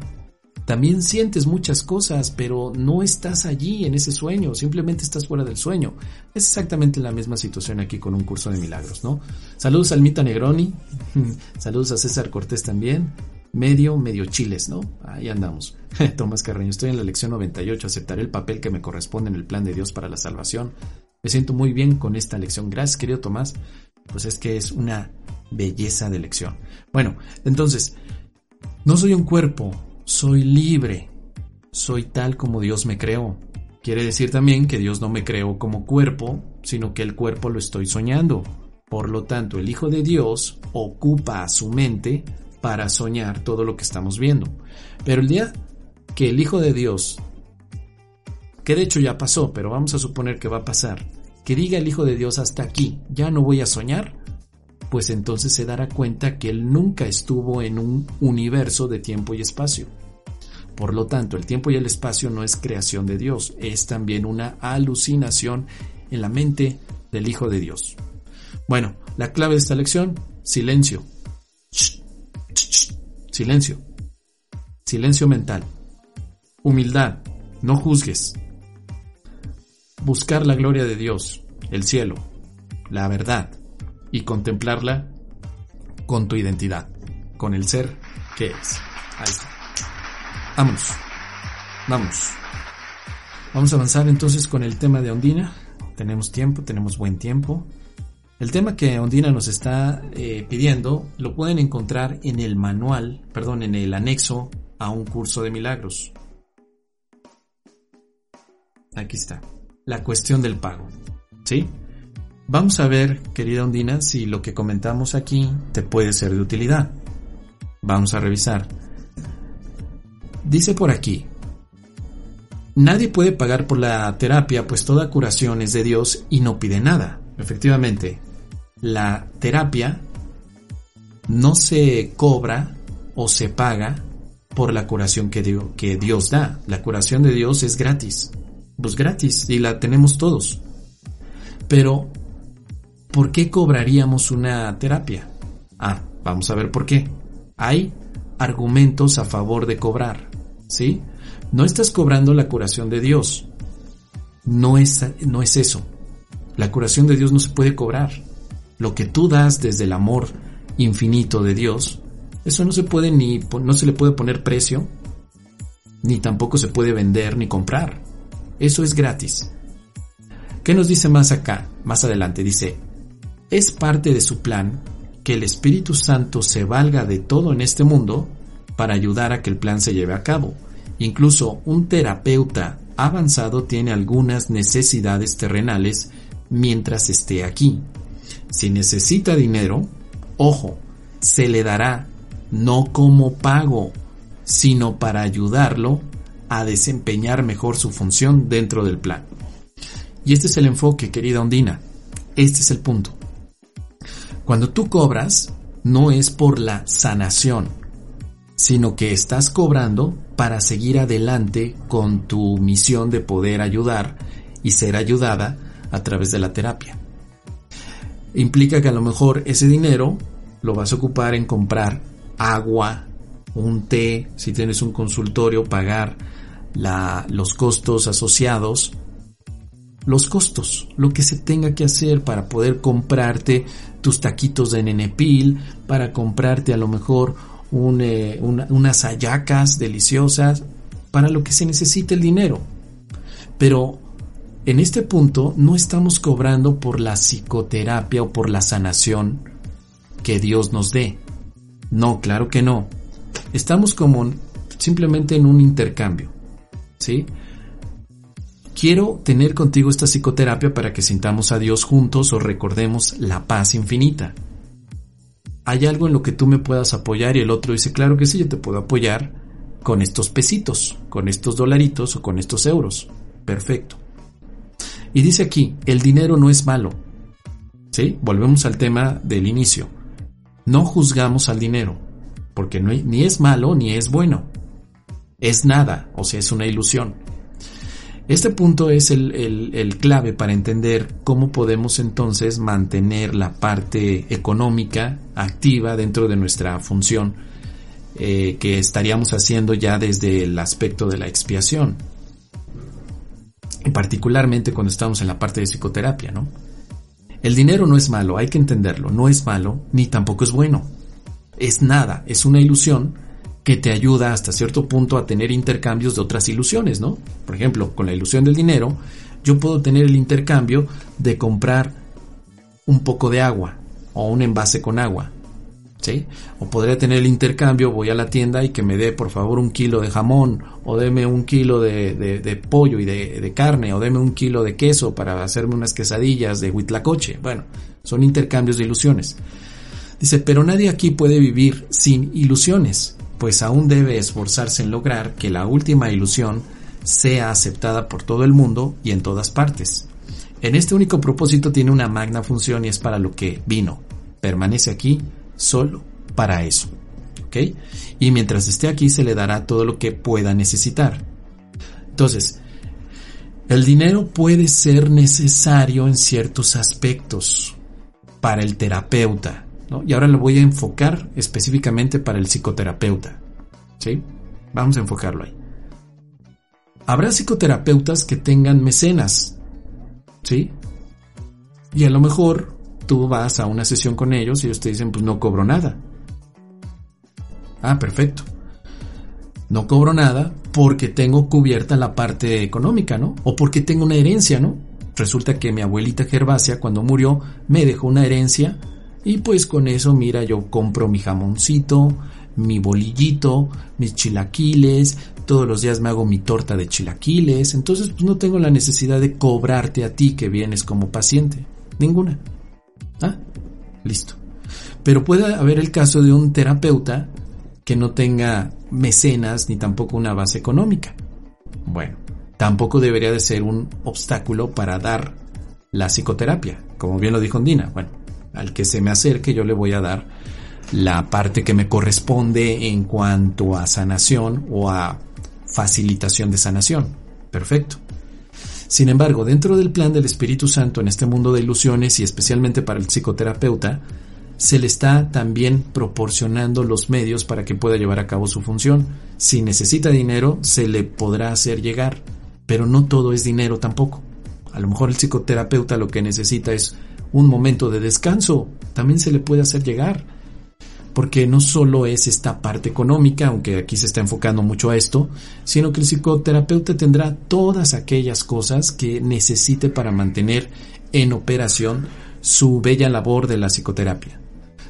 también sientes muchas cosas, pero no estás allí en ese sueño, simplemente estás fuera del sueño. Es exactamente la misma situación aquí con un curso de milagros, ¿no? Saludos a Almita Negroni, saludos a César Cortés también, medio, medio chiles, ¿no? Ahí andamos. Tomás Carreño, estoy en la lección 98, aceptaré el papel que me corresponde en el plan de Dios para la salvación. Me siento muy bien con esta lección. Gracias, querido Tomás. Pues es que es una belleza de lección. Bueno, entonces, no soy un cuerpo, soy libre. Soy tal como Dios me creó. Quiere decir también que Dios no me creó como cuerpo, sino que el cuerpo lo estoy soñando. Por lo tanto, el Hijo de Dios ocupa su mente para soñar todo lo que estamos viendo. Pero el día que el Hijo de Dios, que de hecho ya pasó, pero vamos a suponer que va a pasar, que diga el Hijo de Dios hasta aquí, ya no voy a soñar, pues entonces se dará cuenta que él nunca estuvo en un universo de tiempo y espacio. Por lo tanto, el tiempo y el espacio no es creación de Dios, es también una alucinación en la mente del Hijo de Dios. Bueno, la clave de esta lección, silencio. Silencio. Silencio mental. Humildad. No juzgues. Buscar la gloria de Dios, el cielo, la verdad y contemplarla con tu identidad, con el ser que es. Ahí está. Vamos. Vamos. Vamos a avanzar entonces con el tema de Ondina. Tenemos tiempo, tenemos buen tiempo. El tema que Ondina nos está eh, pidiendo lo pueden encontrar en el manual, perdón, en el anexo a un curso de milagros. Aquí está. La cuestión del pago. ¿Sí? Vamos a ver, querida Ondina, si lo que comentamos aquí te puede ser de utilidad. Vamos a revisar. Dice por aquí, nadie puede pagar por la terapia, pues toda curación es de Dios y no pide nada. Efectivamente, la terapia no se cobra o se paga por la curación que, Dios da. La curación de Dios es gratis. Pues gratis y la tenemos todos. Pero ¿por qué cobraríamos una terapia? Ah, vamos a ver por qué. Hay argumentos a favor de cobrar, ¿sí? No estás cobrando la curación de Dios. No es, no es eso. La curación de Dios no se puede cobrar. Lo que tú das desde el amor infinito de Dios, eso no se puede ni, no se le puede poner precio, ni tampoco se puede vender ni comprar. Eso es gratis. ¿Qué nos dice más acá? Más adelante dice, es parte de su plan que el Espíritu Santo se valga de todo en este mundo para ayudar a que el plan se lleve a cabo. Incluso un terapeuta avanzado tiene algunas necesidades terrenales mientras esté aquí. Si necesita dinero, ojo, se le dará no como pago, sino para ayudarlo a desempeñar mejor su función dentro del plan. Y este es el enfoque, querida Ondina. Este es el punto. Cuando tú cobras, no es por la sanación, sino que estás cobrando para seguir adelante con tu misión de poder ayudar y ser ayudada a través de la terapia. Implica que a lo mejor ese dinero lo vas a ocupar en comprar agua, un té, si tienes un consultorio, pagar los costos asociados, los costos, lo que se tenga que hacer para poder comprarte tus taquitos de nenepil, para comprarte a lo mejor eh, unas ayacas deliciosas, para lo que se necesite el dinero. Pero en este punto no estamos cobrando por la psicoterapia o por la sanación que Dios nos dé. No, claro que no. Estamos como simplemente en un intercambio. ¿Sí? Quiero tener contigo esta psicoterapia para que sintamos a Dios juntos o recordemos la paz infinita. ¿Hay algo en lo que tú me puedas apoyar? Y el otro dice, claro que sí, yo te puedo apoyar con estos pesitos, con estos dolaritos o con estos euros. Perfecto. Y dice aquí, el dinero no es malo. ¿Sí? Volvemos al tema del inicio. No juzgamos al dinero, porque no, ni es malo ni es bueno. Es nada, o sea, es una ilusión. Este punto es el, clave para entender cómo podemos entonces mantener la parte económica activa dentro de nuestra función eh, que estaríamos haciendo ya desde el aspecto de la expiación. Particularmente cuando estamos en la parte de psicoterapia, ¿no? El dinero no es malo, hay que entenderlo, no es malo ni tampoco es bueno. Es nada, es una ilusión que te ayuda hasta cierto punto a tener intercambios de otras ilusiones, ¿no? Por ejemplo, con la ilusión del dinero, yo puedo tener el intercambio de comprar un poco de agua o un envase con agua, O podría tener el intercambio, voy a la tienda y que me dé por favor un kilo de jamón, o deme un kilo de, pollo y de, de, carne, o deme un kilo de queso para hacerme unas quesadillas de huitlacoche. Bueno, son intercambios de ilusiones. Dice, pero nadie aquí puede vivir sin ilusiones pues aún debe esforzarse en lograr que la última ilusión sea aceptada por todo el mundo y en todas partes. En este único propósito tiene una magna función y es para lo que vino. Permanece aquí solo para eso. ¿Ok? Y mientras esté aquí se le dará todo lo que pueda necesitar. Entonces, el dinero puede ser necesario en ciertos aspectos para el terapeuta, y ahora lo voy a enfocar específicamente para el psicoterapeuta. ¿Sí? Vamos a enfocarlo ahí. Habrá psicoterapeutas que tengan mecenas. ¿Sí? Y a lo mejor tú vas a una sesión con ellos y ellos te dicen, pues no cobro nada. Ah, perfecto. No cobro nada porque tengo cubierta la parte económica, ¿no? O porque tengo una herencia, ¿no? Resulta que mi abuelita Gervasia, cuando murió, me dejó una herencia y pues con eso, mira, yo compro mi jamoncito, mi bolillito, mis chilaquiles, todos los días me hago mi torta de chilaquiles, entonces pues no tengo la necesidad de cobrarte a ti que vienes como paciente, ninguna. ¿Ah? Listo. Pero puede haber el caso de un terapeuta que no tenga mecenas ni tampoco una base económica. Bueno, tampoco debería de ser un obstáculo para dar la psicoterapia, como bien lo dijo Andina. Bueno, al que se me acerque yo le voy a dar la parte que me corresponde en cuanto a sanación o a facilitación de sanación. Perfecto. Sin embargo, dentro del plan del Espíritu Santo en este mundo de ilusiones y especialmente para el psicoterapeuta, se le está también proporcionando los medios para que pueda llevar a cabo su función. Si necesita dinero, se le podrá hacer llegar, pero no todo es dinero tampoco. A lo mejor el psicoterapeuta lo que necesita es un momento de descanso, también se le puede hacer llegar. Porque no solo es esta parte económica, aunque aquí se está enfocando mucho a esto, sino que el psicoterapeuta tendrá todas aquellas cosas que necesite para mantener en operación su bella labor de la psicoterapia.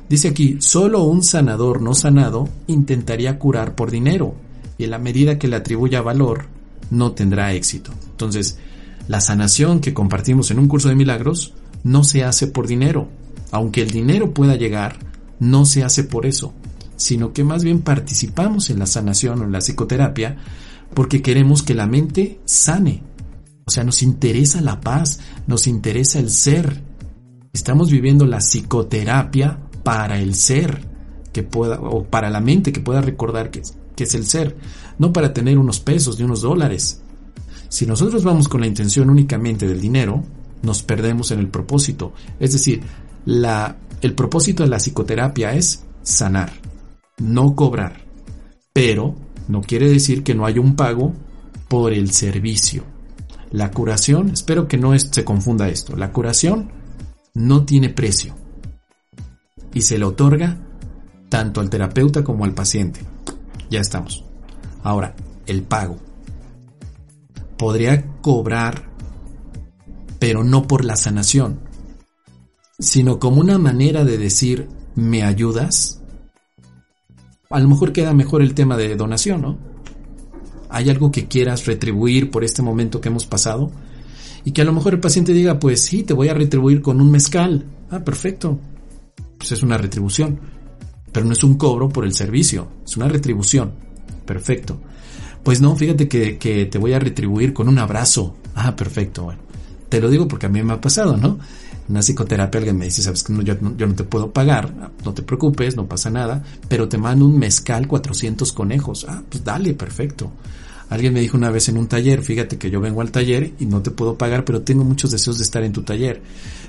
Dice aquí, solo un sanador no sanado intentaría curar por dinero y en la medida que le atribuya valor no tendrá éxito. Entonces, la sanación que compartimos en un curso de milagros no se hace por dinero. Aunque el dinero pueda llegar, no se hace por eso, sino que más bien participamos en la sanación o en la psicoterapia porque queremos que la mente sane. O sea, nos interesa la paz, nos interesa el ser. Estamos viviendo la psicoterapia para el ser, que pueda, o para la mente que pueda recordar que, es el ser, no para tener unos pesos ni unos dólares. Si nosotros vamos con la intención únicamente del dinero, nos perdemos en el propósito. Es decir, la, el propósito de la psicoterapia es sanar, no cobrar. Pero no quiere decir que no haya un pago por el servicio. La curación, espero que no se confunda esto, la curación no tiene precio y se le otorga tanto al terapeuta como al paciente. Ya estamos. Ahora, el pago. Podría cobrar pero no por la sanación, sino como una manera de decir, ¿me ayudas? A lo mejor queda mejor el tema de donación, ¿no? ¿Hay algo que quieras retribuir por este momento que hemos pasado? Y que a lo mejor el paciente diga, pues sí, te voy a retribuir con un mezcal. Ah, perfecto. Pues es una retribución. Pero no es un cobro por el servicio, es una retribución. perfecto. Pues no, fíjate que, que te voy a retribuir con un abrazo. Ah, perfecto, bueno. Te lo digo porque a mí me ha pasado, ¿no? Una psicoterapia alguien me dice, sabes que yo, yo, no te puedo pagar, no te preocupes, no pasa nada, pero te mando un mezcal 400 conejos. Ah, pues dale, perfecto. Alguien me dijo una vez en un taller, fíjate que yo vengo al taller y no te puedo pagar, pero tengo muchos deseos de estar en tu taller.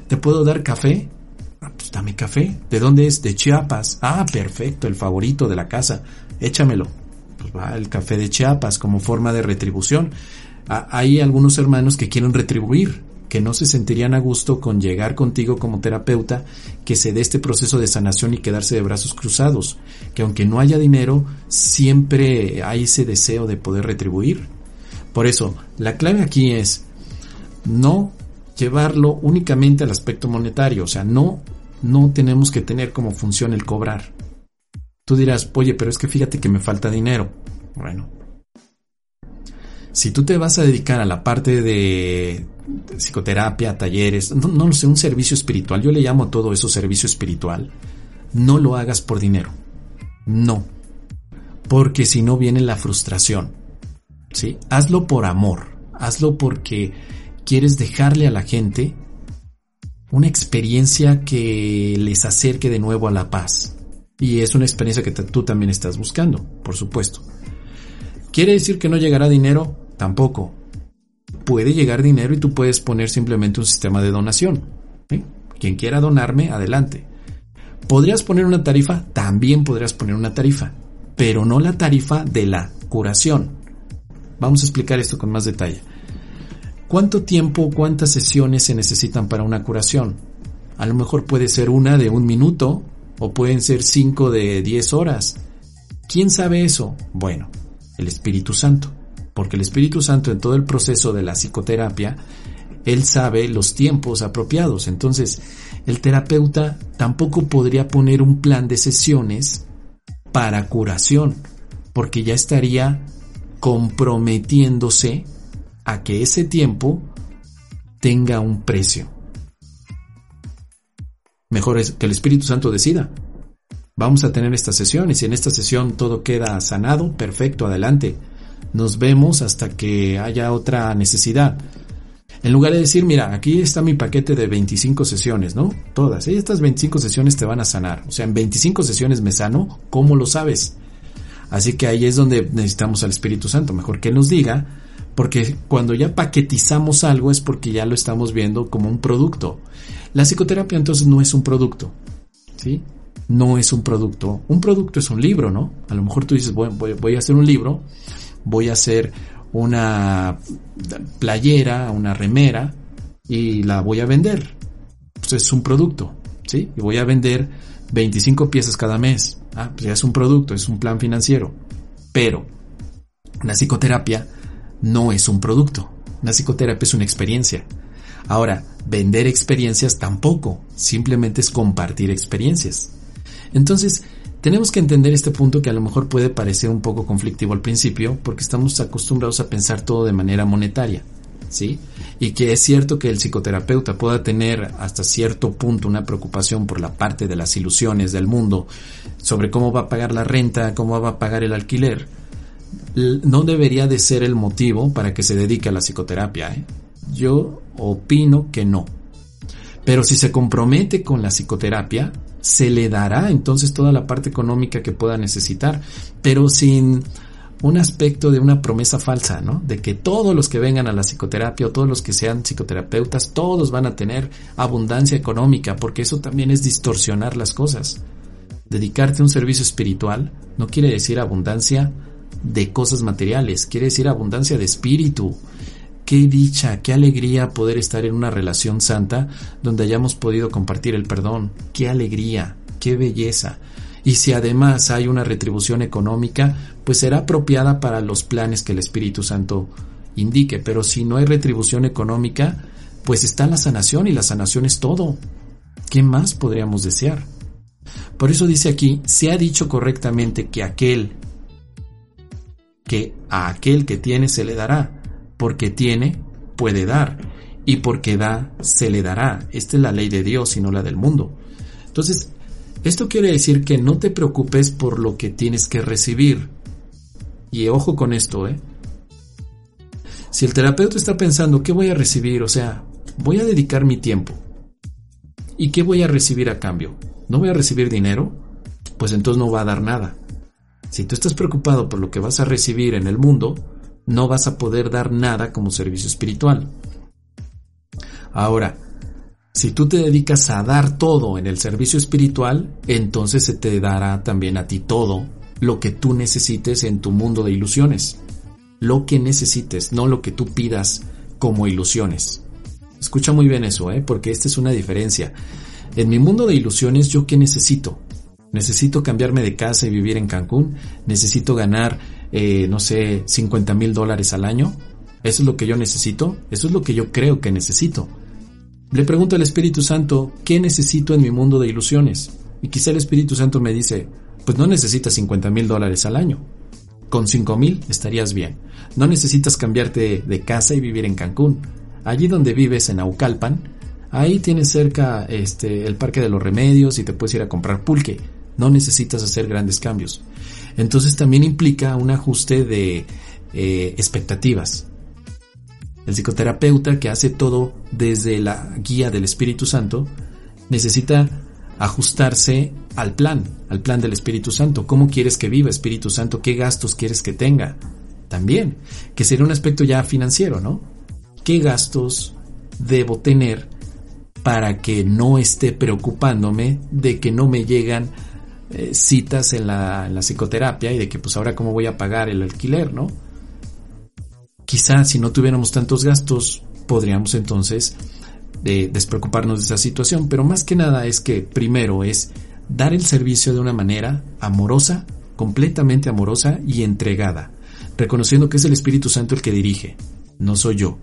¿Te puedo dar café? Ah, pues dame café. ¿De dónde es? De Chiapas. Ah, perfecto, el favorito de la casa. Échamelo pues va el café de Chiapas como forma de retribución. hay algunos hermanos que quieren retribuir, que no se sentirían a gusto con llegar contigo como terapeuta, que se dé este proceso de sanación y quedarse de brazos cruzados, que aunque no haya dinero, siempre hay ese deseo de poder retribuir. Por eso, la clave aquí es no llevarlo únicamente al aspecto monetario, o sea, no, no tenemos que tener como función el cobrar. Tú dirás, oye, pero es que fíjate que me falta dinero. Bueno, si tú te vas a dedicar a la parte de psicoterapia, talleres, no, no sé, un servicio espiritual, yo le llamo a todo eso servicio espiritual, no lo hagas por dinero. No. Porque si no viene la frustración. ¿Sí? Hazlo por amor. Hazlo porque quieres dejarle a la gente una experiencia que les acerque de nuevo a la paz. Y es una experiencia que tú también estás buscando, por supuesto. ¿Quiere decir que no llegará dinero? Tampoco. Puede llegar dinero y tú puedes poner simplemente un sistema de donación. Quien quiera donarme, adelante. ¿Podrías poner una tarifa? También podrías poner una tarifa, pero no la tarifa de la curación. Vamos a explicar esto con más detalle. ¿Cuánto tiempo, cuántas sesiones se necesitan para una curación? A lo mejor puede ser una de un minuto, o pueden ser 5 de 10 horas. ¿Quién sabe eso? Bueno, el Espíritu Santo, porque el Espíritu Santo en todo el proceso de la psicoterapia, él sabe los tiempos apropiados. Entonces, el terapeuta tampoco podría poner un plan de sesiones para curación, porque ya estaría comprometiéndose a que ese tiempo tenga un precio. Mejor es que el Espíritu Santo decida. Vamos a tener esta sesión y si en esta sesión todo queda sanado, perfecto, adelante. Nos vemos hasta que haya otra necesidad. En lugar de decir, mira, aquí está mi paquete de 25 sesiones, ¿no? Todas. Estas 25 sesiones te van a sanar. O sea, en 25 sesiones me sano, ¿cómo lo sabes? Así que ahí es donde necesitamos al Espíritu Santo. Mejor que nos diga, porque cuando ya paquetizamos algo es porque ya lo estamos viendo como un producto. La psicoterapia entonces no es un producto, ¿sí? No es un producto. Un producto es un libro, ¿no? A lo mejor tú dices, voy, voy, a hacer un libro, voy a hacer una playera, una remera y la voy a vender. Pues es un producto, ¿sí? Y voy a vender 25 piezas cada mes. Ah, pues ya es un producto, es un plan financiero. Pero la psicoterapia no es un producto. La psicoterapia es una experiencia. Ahora, vender experiencias tampoco, simplemente es compartir experiencias. Entonces, tenemos que entender este punto que a lo mejor puede parecer un poco conflictivo al principio porque estamos acostumbrados a pensar todo de manera monetaria, ¿sí? Y que es cierto que el psicoterapeuta pueda tener hasta cierto punto una preocupación por la parte de las ilusiones del mundo sobre cómo va a pagar la renta, cómo va a pagar el alquiler, no debería de ser el motivo para que se dedique a la psicoterapia, ¿eh? Yo opino que no. Pero si se compromete con la psicoterapia, se le dará entonces toda la parte económica que pueda necesitar, pero sin un aspecto de una promesa falsa, ¿no? De que todos los que vengan a la psicoterapia o todos los que sean psicoterapeutas, todos van a tener abundancia económica, porque eso también es distorsionar las cosas. Dedicarte a un servicio espiritual no quiere decir abundancia de cosas materiales, quiere decir abundancia de espíritu, Qué dicha, qué alegría poder estar en una relación santa donde hayamos podido compartir el perdón. Qué alegría, qué belleza. Y si además hay una retribución económica, pues será apropiada para los planes que el Espíritu Santo indique. Pero si no hay retribución económica, pues está la sanación y la sanación es todo. ¿Qué más podríamos desear? Por eso dice aquí, se ha dicho correctamente que aquel que a aquel que tiene se le dará porque tiene, puede dar, y porque da, se le dará. Esta es la ley de Dios y no la del mundo. Entonces, esto quiere decir que no te preocupes por lo que tienes que recibir. Y ojo con esto, ¿eh? Si el terapeuta está pensando, ¿qué voy a recibir? O sea, voy a dedicar mi tiempo. ¿Y qué voy a recibir a cambio? ¿No voy a recibir dinero? Pues entonces no va a dar nada. Si tú estás preocupado por lo que vas a recibir en el mundo, no vas a poder dar nada como servicio espiritual. Ahora, si tú te dedicas a dar todo en el servicio espiritual, entonces se te dará también a ti todo lo que tú necesites en tu mundo de ilusiones. Lo que necesites, no lo que tú pidas como ilusiones. Escucha muy bien eso, ¿eh? porque esta es una diferencia. En mi mundo de ilusiones, ¿yo qué necesito? Necesito cambiarme de casa y vivir en Cancún. Necesito ganar, eh, no sé, 50 mil dólares al año. ¿Eso es lo que yo necesito? Eso es lo que yo creo que necesito. Le pregunto al Espíritu Santo, ¿qué necesito en mi mundo de ilusiones? Y quizá el Espíritu Santo me dice, pues no necesitas 50 mil dólares al año. Con 5 mil estarías bien. No necesitas cambiarte de casa y vivir en Cancún. Allí donde vives, en Aucalpan, ahí tienes cerca este, el Parque de los Remedios y te puedes ir a comprar pulque. No necesitas hacer grandes cambios. Entonces también implica un ajuste de eh, expectativas. El psicoterapeuta que hace todo desde la guía del Espíritu Santo necesita ajustarse al plan, al plan del Espíritu Santo. ¿Cómo quieres que viva Espíritu Santo? ¿Qué gastos quieres que tenga? También, que sería un aspecto ya financiero, ¿no? ¿Qué gastos debo tener para que no esté preocupándome de que no me llegan eh, citas en la, psicoterapia y de que pues ahora cómo voy a pagar el alquiler, ¿no? Quizá si no tuviéramos tantos gastos, podríamos entonces de despreocuparnos de esa situación, pero más que nada es que primero es dar el servicio de una manera amorosa, completamente amorosa y entregada, reconociendo que es el Espíritu Santo el que dirige, no soy yo,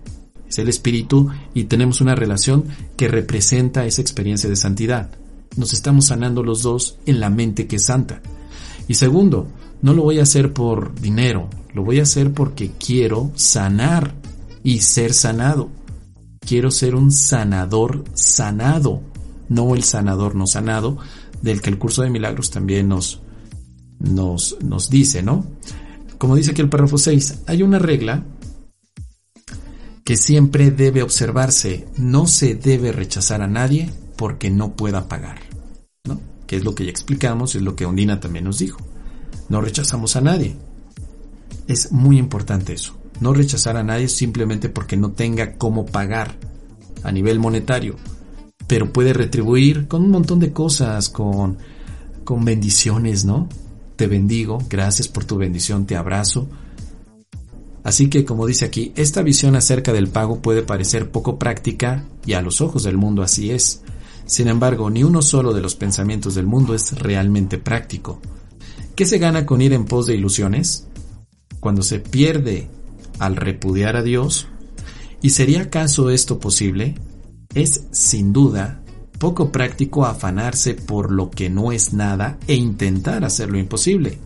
es el Espíritu y tenemos una relación que representa esa experiencia de santidad. Nos estamos sanando los dos en la mente que es santa. Y segundo, no lo voy a hacer por dinero, lo voy a hacer porque quiero sanar y ser sanado. Quiero ser un sanador sanado, no el sanador no sanado, del que el curso de milagros también nos, nos, nos dice, ¿no? Como dice aquí el párrafo 6, hay una regla que siempre debe observarse, no se debe rechazar a nadie porque no pueda pagar, ¿no? Que es lo que ya explicamos, es lo que Ondina también nos dijo. No rechazamos a nadie. Es muy importante eso. No rechazar a nadie simplemente porque no tenga cómo pagar a nivel monetario. Pero puede retribuir con un montón de cosas, con, con bendiciones, ¿no? Te bendigo, gracias por tu bendición, te abrazo. Así que, como dice aquí, esta visión acerca del pago puede parecer poco práctica y a los ojos del mundo así es. Sin embargo, ni uno solo de los pensamientos del mundo es realmente práctico. ¿Qué se gana con ir en pos de ilusiones? Cuando se pierde al repudiar a Dios. ¿Y sería acaso esto posible? Es, sin duda, poco práctico afanarse por lo que no es nada e intentar hacer lo imposible.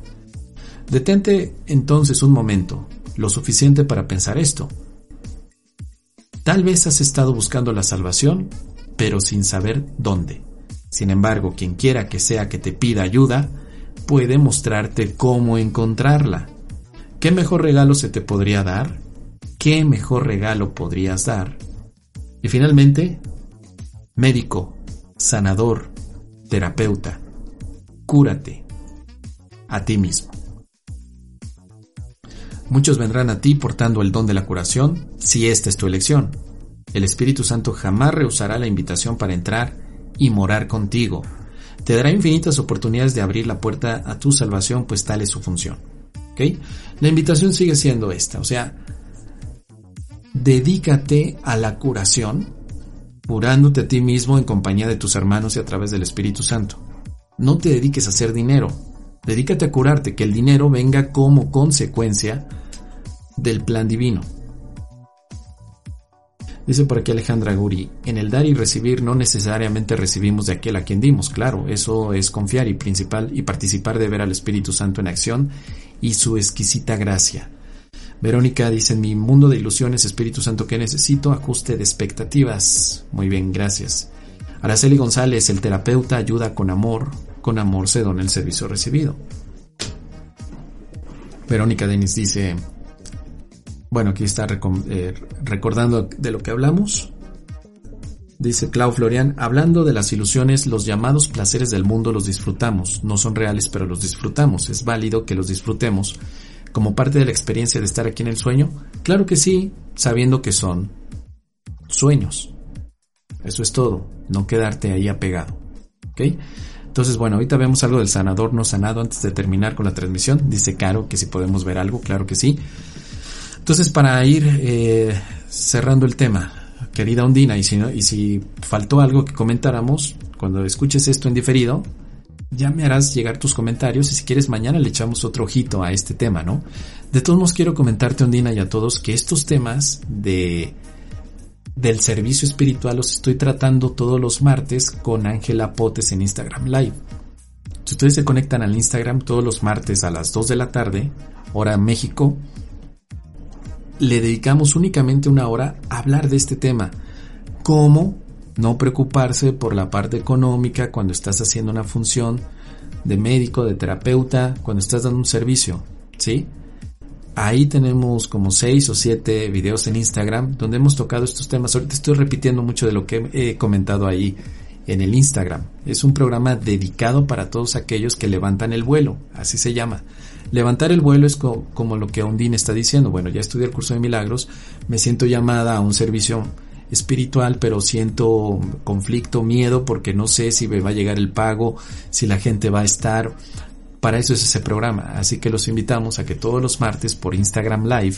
Detente entonces un momento, lo suficiente para pensar esto. Tal vez has estado buscando la salvación, pero sin saber dónde. Sin embargo, quien quiera que sea que te pida ayuda, puede mostrarte cómo encontrarla. ¿Qué mejor regalo se te podría dar? ¿Qué mejor regalo podrías dar? Y finalmente, médico, sanador, terapeuta, cúrate a ti mismo. Muchos vendrán a ti portando el don de la curación, si esta es tu elección. El Espíritu Santo jamás rehusará la invitación para entrar y morar contigo, te dará infinitas oportunidades de abrir la puerta a tu salvación, pues tal es su función. La invitación sigue siendo esta, o sea, dedícate a la curación, curándote a ti mismo en compañía de tus hermanos y a través del Espíritu Santo. No te dediques a hacer dinero, dedícate a curarte, que el dinero venga como consecuencia del plan divino. Dice por aquí Alejandra Guri, en el dar y recibir no necesariamente recibimos de aquel a quien dimos, claro, eso es confiar y principal y participar de ver al Espíritu Santo en acción y su exquisita gracia. Verónica dice, en mi mundo de ilusiones, Espíritu Santo, que necesito? Ajuste de expectativas. Muy bien, gracias. Araceli González, el terapeuta, ayuda con amor, con amor se dona el servicio recibido. Verónica Denis dice, bueno, aquí está eh, recordando de lo que hablamos. Dice Clau Florian, hablando de las ilusiones, los llamados placeres del mundo los disfrutamos, no son reales, pero los disfrutamos. Es válido que los disfrutemos como parte de la experiencia de estar aquí en el sueño. Claro que sí, sabiendo que son sueños. Eso es todo, no quedarte ahí apegado. ¿Ok? Entonces, bueno, ahorita vemos algo del sanador no sanado antes de terminar con la transmisión. Dice Caro que si podemos ver algo, claro que sí. Entonces, para ir eh, cerrando el tema, querida Ondina, y si, y si faltó algo que comentáramos, cuando escuches esto en diferido, ya me harás llegar tus comentarios y si quieres mañana le echamos otro ojito a este tema, ¿no? De todos modos quiero comentarte, Ondina, y a todos que estos temas de del servicio espiritual los estoy tratando todos los martes con Ángela Potes en Instagram Live. Si ustedes se conectan al Instagram todos los martes a las 2 de la tarde, hora México, le dedicamos únicamente una hora a hablar de este tema. Cómo no preocuparse por la parte económica cuando estás haciendo una función de médico, de terapeuta, cuando estás dando un servicio, ¿sí? Ahí tenemos como seis o siete videos en Instagram donde hemos tocado estos temas. Ahorita estoy repitiendo mucho de lo que he comentado ahí en el Instagram. Es un programa dedicado para todos aquellos que levantan el vuelo, así se llama. Levantar el vuelo es como lo que Ondine está diciendo. Bueno, ya estudié el curso de milagros, me siento llamada a un servicio espiritual, pero siento conflicto, miedo, porque no sé si me va a llegar el pago, si la gente va a estar para eso es ese programa. Así que los invitamos a que todos los martes por Instagram Live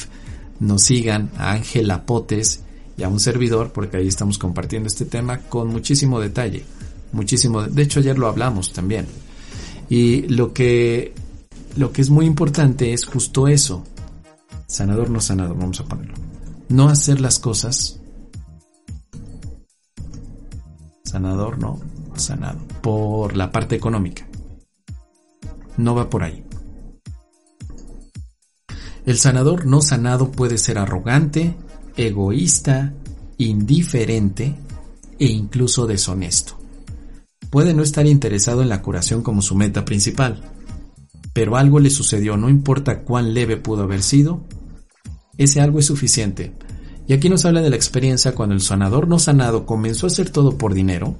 nos sigan a Ángela Potes y a un servidor, porque ahí estamos compartiendo este tema con muchísimo detalle. Muchísimo, de hecho ayer lo hablamos también. Y lo que, lo que es muy importante es justo eso. Sanador no sanado, vamos a ponerlo. No hacer las cosas. Sanador no sanado. Por la parte económica no va por ahí. El sanador no sanado puede ser arrogante, egoísta, indiferente e incluso deshonesto. Puede no estar interesado en la curación como su meta principal, pero algo le sucedió, no importa cuán leve pudo haber sido, ese algo es suficiente. Y aquí nos habla de la experiencia cuando el sanador no sanado comenzó a hacer todo por dinero,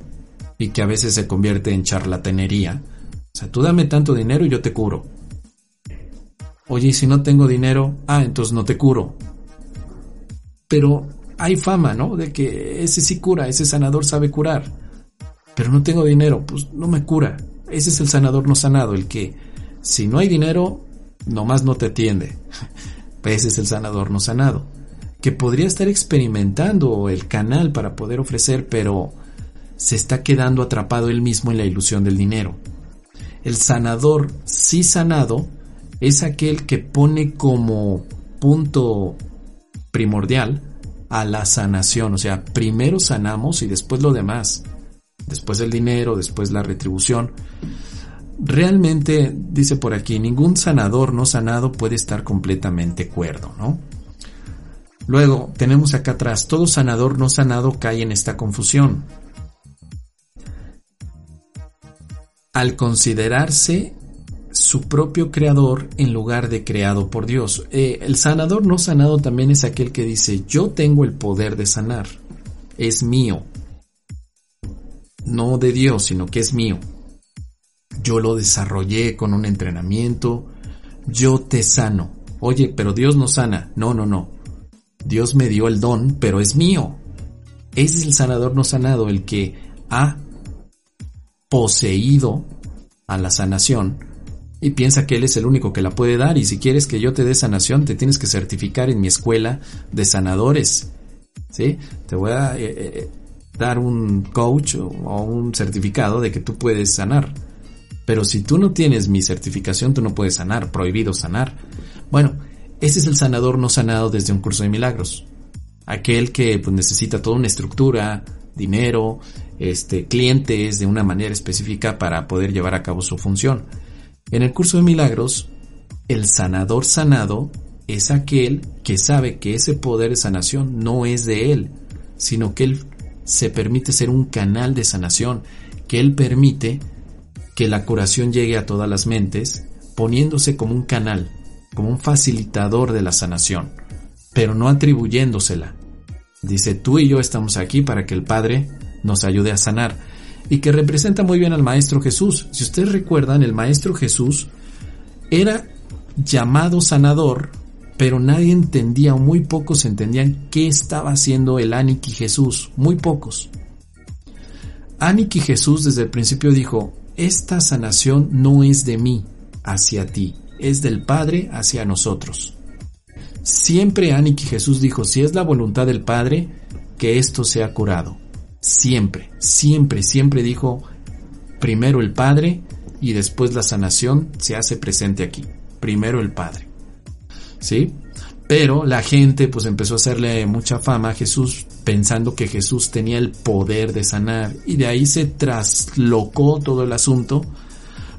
y que a veces se convierte en charlatanería, o sea, tú dame tanto dinero y yo te curo. Oye, si no tengo dinero, ah, entonces no te curo. Pero hay fama, ¿no? De que ese sí cura, ese sanador sabe curar. Pero no tengo dinero, pues no me cura. Ese es el sanador no sanado, el que si no hay dinero, nomás no te atiende. Ese es el sanador no sanado. Que podría estar experimentando el canal para poder ofrecer, pero se está quedando atrapado él mismo en la ilusión del dinero. El sanador sí sanado es aquel que pone como punto primordial a la sanación. O sea, primero sanamos y después lo demás. Después el dinero, después la retribución. Realmente, dice por aquí, ningún sanador no sanado puede estar completamente cuerdo, ¿no? Luego, tenemos acá atrás, todo sanador no sanado cae en esta confusión. al considerarse su propio creador en lugar de creado por Dios. Eh, el sanador no sanado también es aquel que dice, yo tengo el poder de sanar, es mío. No de Dios, sino que es mío. Yo lo desarrollé con un entrenamiento, yo te sano. Oye, pero Dios no sana. No, no, no. Dios me dio el don, pero es mío. Es el sanador no sanado, el que ha poseído a la sanación y piensa que Él es el único que la puede dar y si quieres que yo te dé sanación te tienes que certificar en mi escuela de sanadores. ¿Sí? Te voy a eh, eh, dar un coach o un certificado de que tú puedes sanar. Pero si tú no tienes mi certificación, tú no puedes sanar, prohibido sanar. Bueno, ese es el sanador no sanado desde un curso de milagros. Aquel que pues, necesita toda una estructura, dinero, este, clientes de una manera específica para poder llevar a cabo su función. En el curso de milagros, el sanador sanado es aquel que sabe que ese poder de sanación no es de él, sino que él se permite ser un canal de sanación, que él permite que la curación llegue a todas las mentes, poniéndose como un canal. como un facilitador de la sanación, pero no atribuyéndosela. Dice, tú y yo estamos aquí para que el Padre nos ayude a sanar y que representa muy bien al Maestro Jesús. Si ustedes recuerdan, el Maestro Jesús era llamado sanador, pero nadie entendía o muy pocos entendían qué estaba haciendo el Aniki Jesús, muy pocos. Aniki Jesús desde el principio dijo, esta sanación no es de mí hacia ti, es del Padre hacia nosotros. Siempre Aniki Jesús dijo, si es la voluntad del Padre, que esto sea curado. Siempre, siempre, siempre dijo, primero el Padre y después la sanación se hace presente aquí. Primero el Padre. ¿Sí? Pero la gente pues empezó a hacerle mucha fama a Jesús pensando que Jesús tenía el poder de sanar y de ahí se traslocó todo el asunto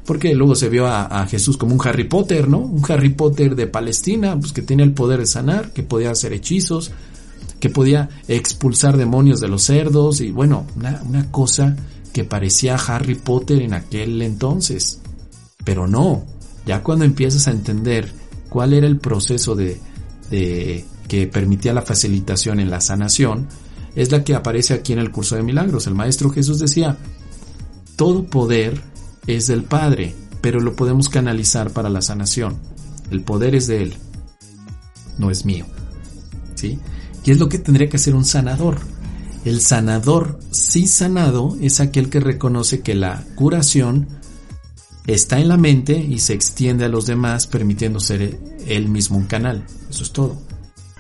porque luego se vio a, Jesús como un Harry Potter, ¿no? Un Harry Potter de Palestina, pues que tenía el poder de sanar, que podía hacer hechizos, que podía expulsar demonios de los cerdos y bueno, una, una cosa que parecía Harry Potter en aquel entonces. Pero no, ya cuando empiezas a entender cuál era el proceso de, de que permitía la facilitación en la sanación, es la que aparece aquí en el curso de milagros. El Maestro Jesús decía, todo poder es del Padre, pero lo podemos canalizar para la sanación. El poder es de Él, no es mío. ¿Sí? Y es lo que tendría que hacer un sanador. El sanador, sí sanado, es aquel que reconoce que la curación está en la mente y se extiende a los demás permitiendo ser él mismo un canal. Eso es todo.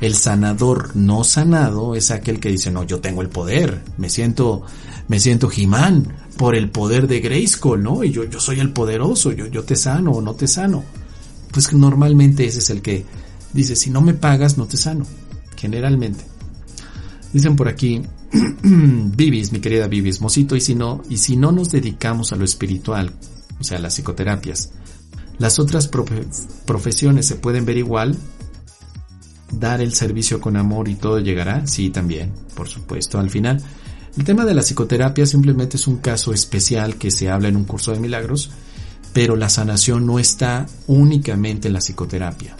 El sanador no sanado es aquel que dice, no, yo tengo el poder, me siento, me siento Jimán por el poder de Grayskull, ¿no? Y yo, yo soy el poderoso, yo, yo te sano o no te sano. Pues normalmente ese es el que dice, si no me pagas, no te sano. Generalmente. Dicen por aquí, Vivis, mi querida Vivis, Mosito, y si no, y si no nos dedicamos a lo espiritual, o sea, las psicoterapias. Las otras profesiones se pueden ver igual. Dar el servicio con amor y todo llegará. Sí, también, por supuesto. Al final, el tema de la psicoterapia simplemente es un caso especial que se habla en un curso de milagros, pero la sanación no está únicamente en la psicoterapia.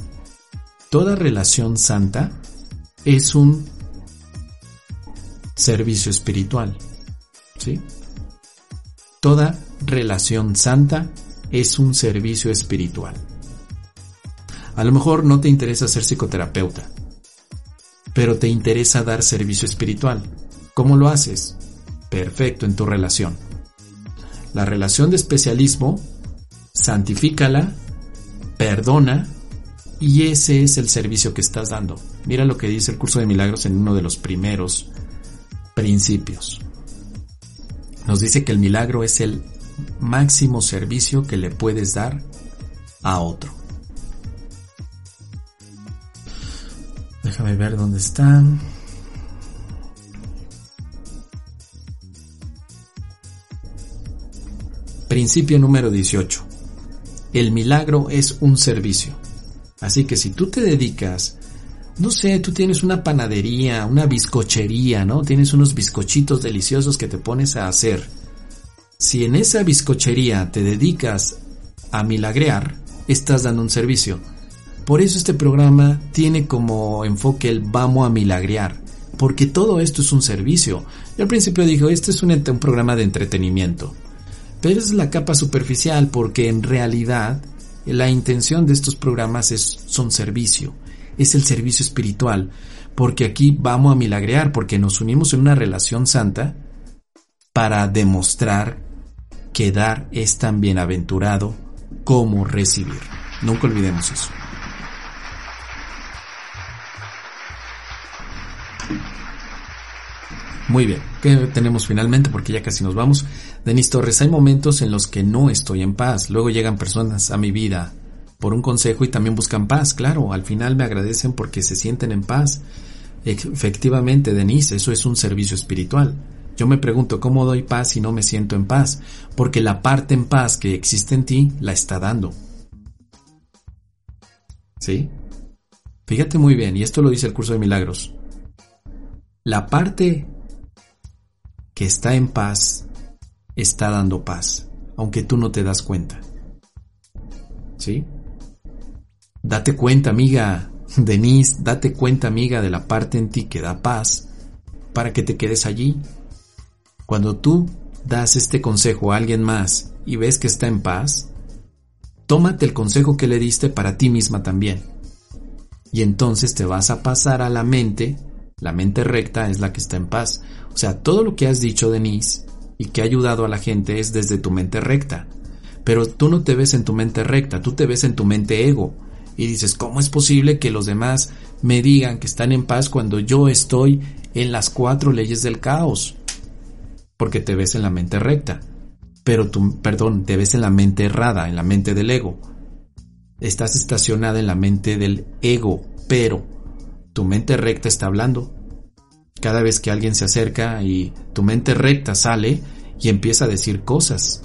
Toda relación santa es un servicio espiritual. ¿Sí? Toda relación santa es un servicio espiritual. A lo mejor no te interesa ser psicoterapeuta, pero te interesa dar servicio espiritual. ¿Cómo lo haces? Perfecto en tu relación. La relación de especialismo, santifícala, perdona, y ese es el servicio que estás dando. Mira lo que dice el curso de milagros en uno de los primeros principios nos dice que el milagro es el máximo servicio que le puedes dar a otro. Déjame ver dónde están. Principio número 18. El milagro es un servicio. Así que si tú te dedicas no sé, tú tienes una panadería, una bizcochería, ¿no? Tienes unos bizcochitos deliciosos que te pones a hacer. Si en esa bizcochería te dedicas a milagrear, estás dando un servicio. Por eso este programa tiene como enfoque el vamos a milagrear, porque todo esto es un servicio. Yo al principio dije, este es un, un programa de entretenimiento, pero es la capa superficial porque en realidad la intención de estos programas es, son servicio es el servicio espiritual, porque aquí vamos a milagrear, porque nos unimos en una relación santa para demostrar que dar es tan bienaventurado como recibir. Nunca olvidemos eso. Muy bien, ¿qué tenemos finalmente? Porque ya casi nos vamos. Denis Torres, hay momentos en los que no estoy en paz. Luego llegan personas a mi vida por un consejo y también buscan paz, claro, al final me agradecen porque se sienten en paz. Efectivamente, Denise, eso es un servicio espiritual. Yo me pregunto cómo doy paz si no me siento en paz, porque la parte en paz que existe en ti la está dando. ¿Sí? Fíjate muy bien, y esto lo dice el curso de milagros. La parte que está en paz está dando paz, aunque tú no te das cuenta. ¿Sí? Date cuenta, amiga Denise, date cuenta, amiga, de la parte en ti que da paz para que te quedes allí. Cuando tú das este consejo a alguien más y ves que está en paz, tómate el consejo que le diste para ti misma también. Y entonces te vas a pasar a la mente, la mente recta es la que está en paz. O sea, todo lo que has dicho, Denise, y que ha ayudado a la gente es desde tu mente recta. Pero tú no te ves en tu mente recta, tú te ves en tu mente ego. Y dices, ¿cómo es posible que los demás me digan que están en paz cuando yo estoy en las cuatro leyes del caos? Porque te ves en la mente recta. Pero tú, perdón, te ves en la mente errada, en la mente del ego. Estás estacionada en la mente del ego, pero tu mente recta está hablando. Cada vez que alguien se acerca y tu mente recta sale y empieza a decir cosas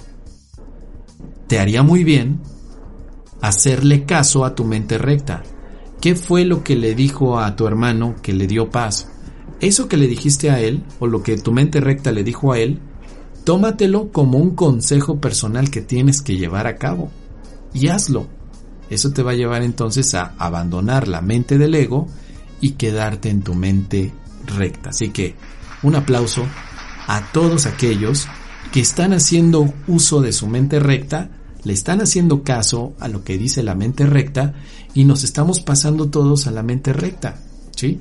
te haría muy bien hacerle caso a tu mente recta. ¿Qué fue lo que le dijo a tu hermano que le dio paz? Eso que le dijiste a él, o lo que tu mente recta le dijo a él, tómatelo como un consejo personal que tienes que llevar a cabo. Y hazlo. Eso te va a llevar entonces a abandonar la mente del ego y quedarte en tu mente recta. Así que un aplauso a todos aquellos que están haciendo uso de su mente recta, le están haciendo caso a lo que dice la mente recta y nos estamos pasando todos a la mente recta. ¿Sí?